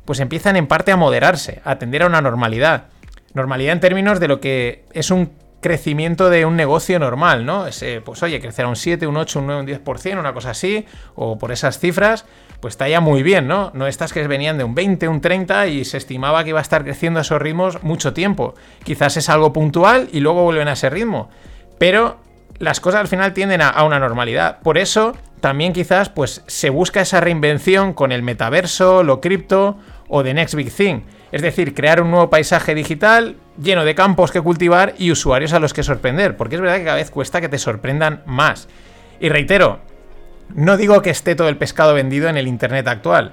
pues empiezan en parte a moderarse, a tender a una normalidad. Normalidad en términos de lo que es un crecimiento de un negocio normal, ¿no? Ese, pues oye, crecer a un 7, un 8, un 9, un 10%, una cosa así, o por esas cifras, pues está ya muy bien, ¿no? No estas que venían de un 20, un 30 y se estimaba que iba a estar creciendo a esos ritmos mucho tiempo. Quizás es algo puntual y luego vuelven a ese ritmo, pero las cosas al final tienden a, una normalidad. Por eso también quizás pues se busca esa reinvención con el metaverso, lo cripto o The Next Big Thing. Es decir, crear un nuevo paisaje digital lleno de campos que cultivar y usuarios a los que sorprender, porque es verdad que cada vez cuesta que te sorprendan más. Y reitero, no digo que esté todo el pescado vendido en el Internet actual.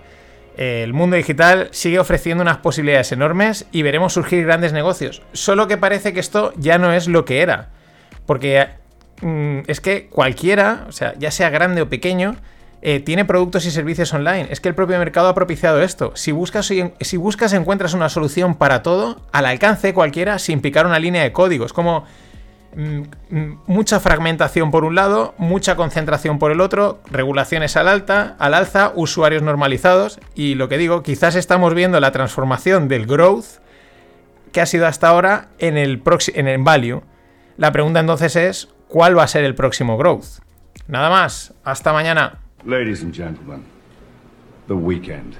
El mundo digital sigue ofreciendo unas posibilidades enormes y veremos surgir grandes negocios. Solo que parece que esto ya no es lo que era. Porque mm, es que cualquiera, o sea, ya sea grande o pequeño, eh, tiene productos y servicios online. Es que el propio mercado ha propiciado esto. Si buscas, si buscas, encuentras una solución para todo, al alcance cualquiera, sin picar una línea de código. Es como mm, mm, mucha fragmentación por un lado, mucha concentración por el otro, regulaciones al alta, al alza, usuarios normalizados. Y lo que digo, quizás estamos viendo la transformación del growth que ha sido hasta ahora en el, en el value. La pregunta entonces es, ¿cuál va a ser el próximo growth? Nada más, hasta mañana. Ladies and gentlemen, the weekend.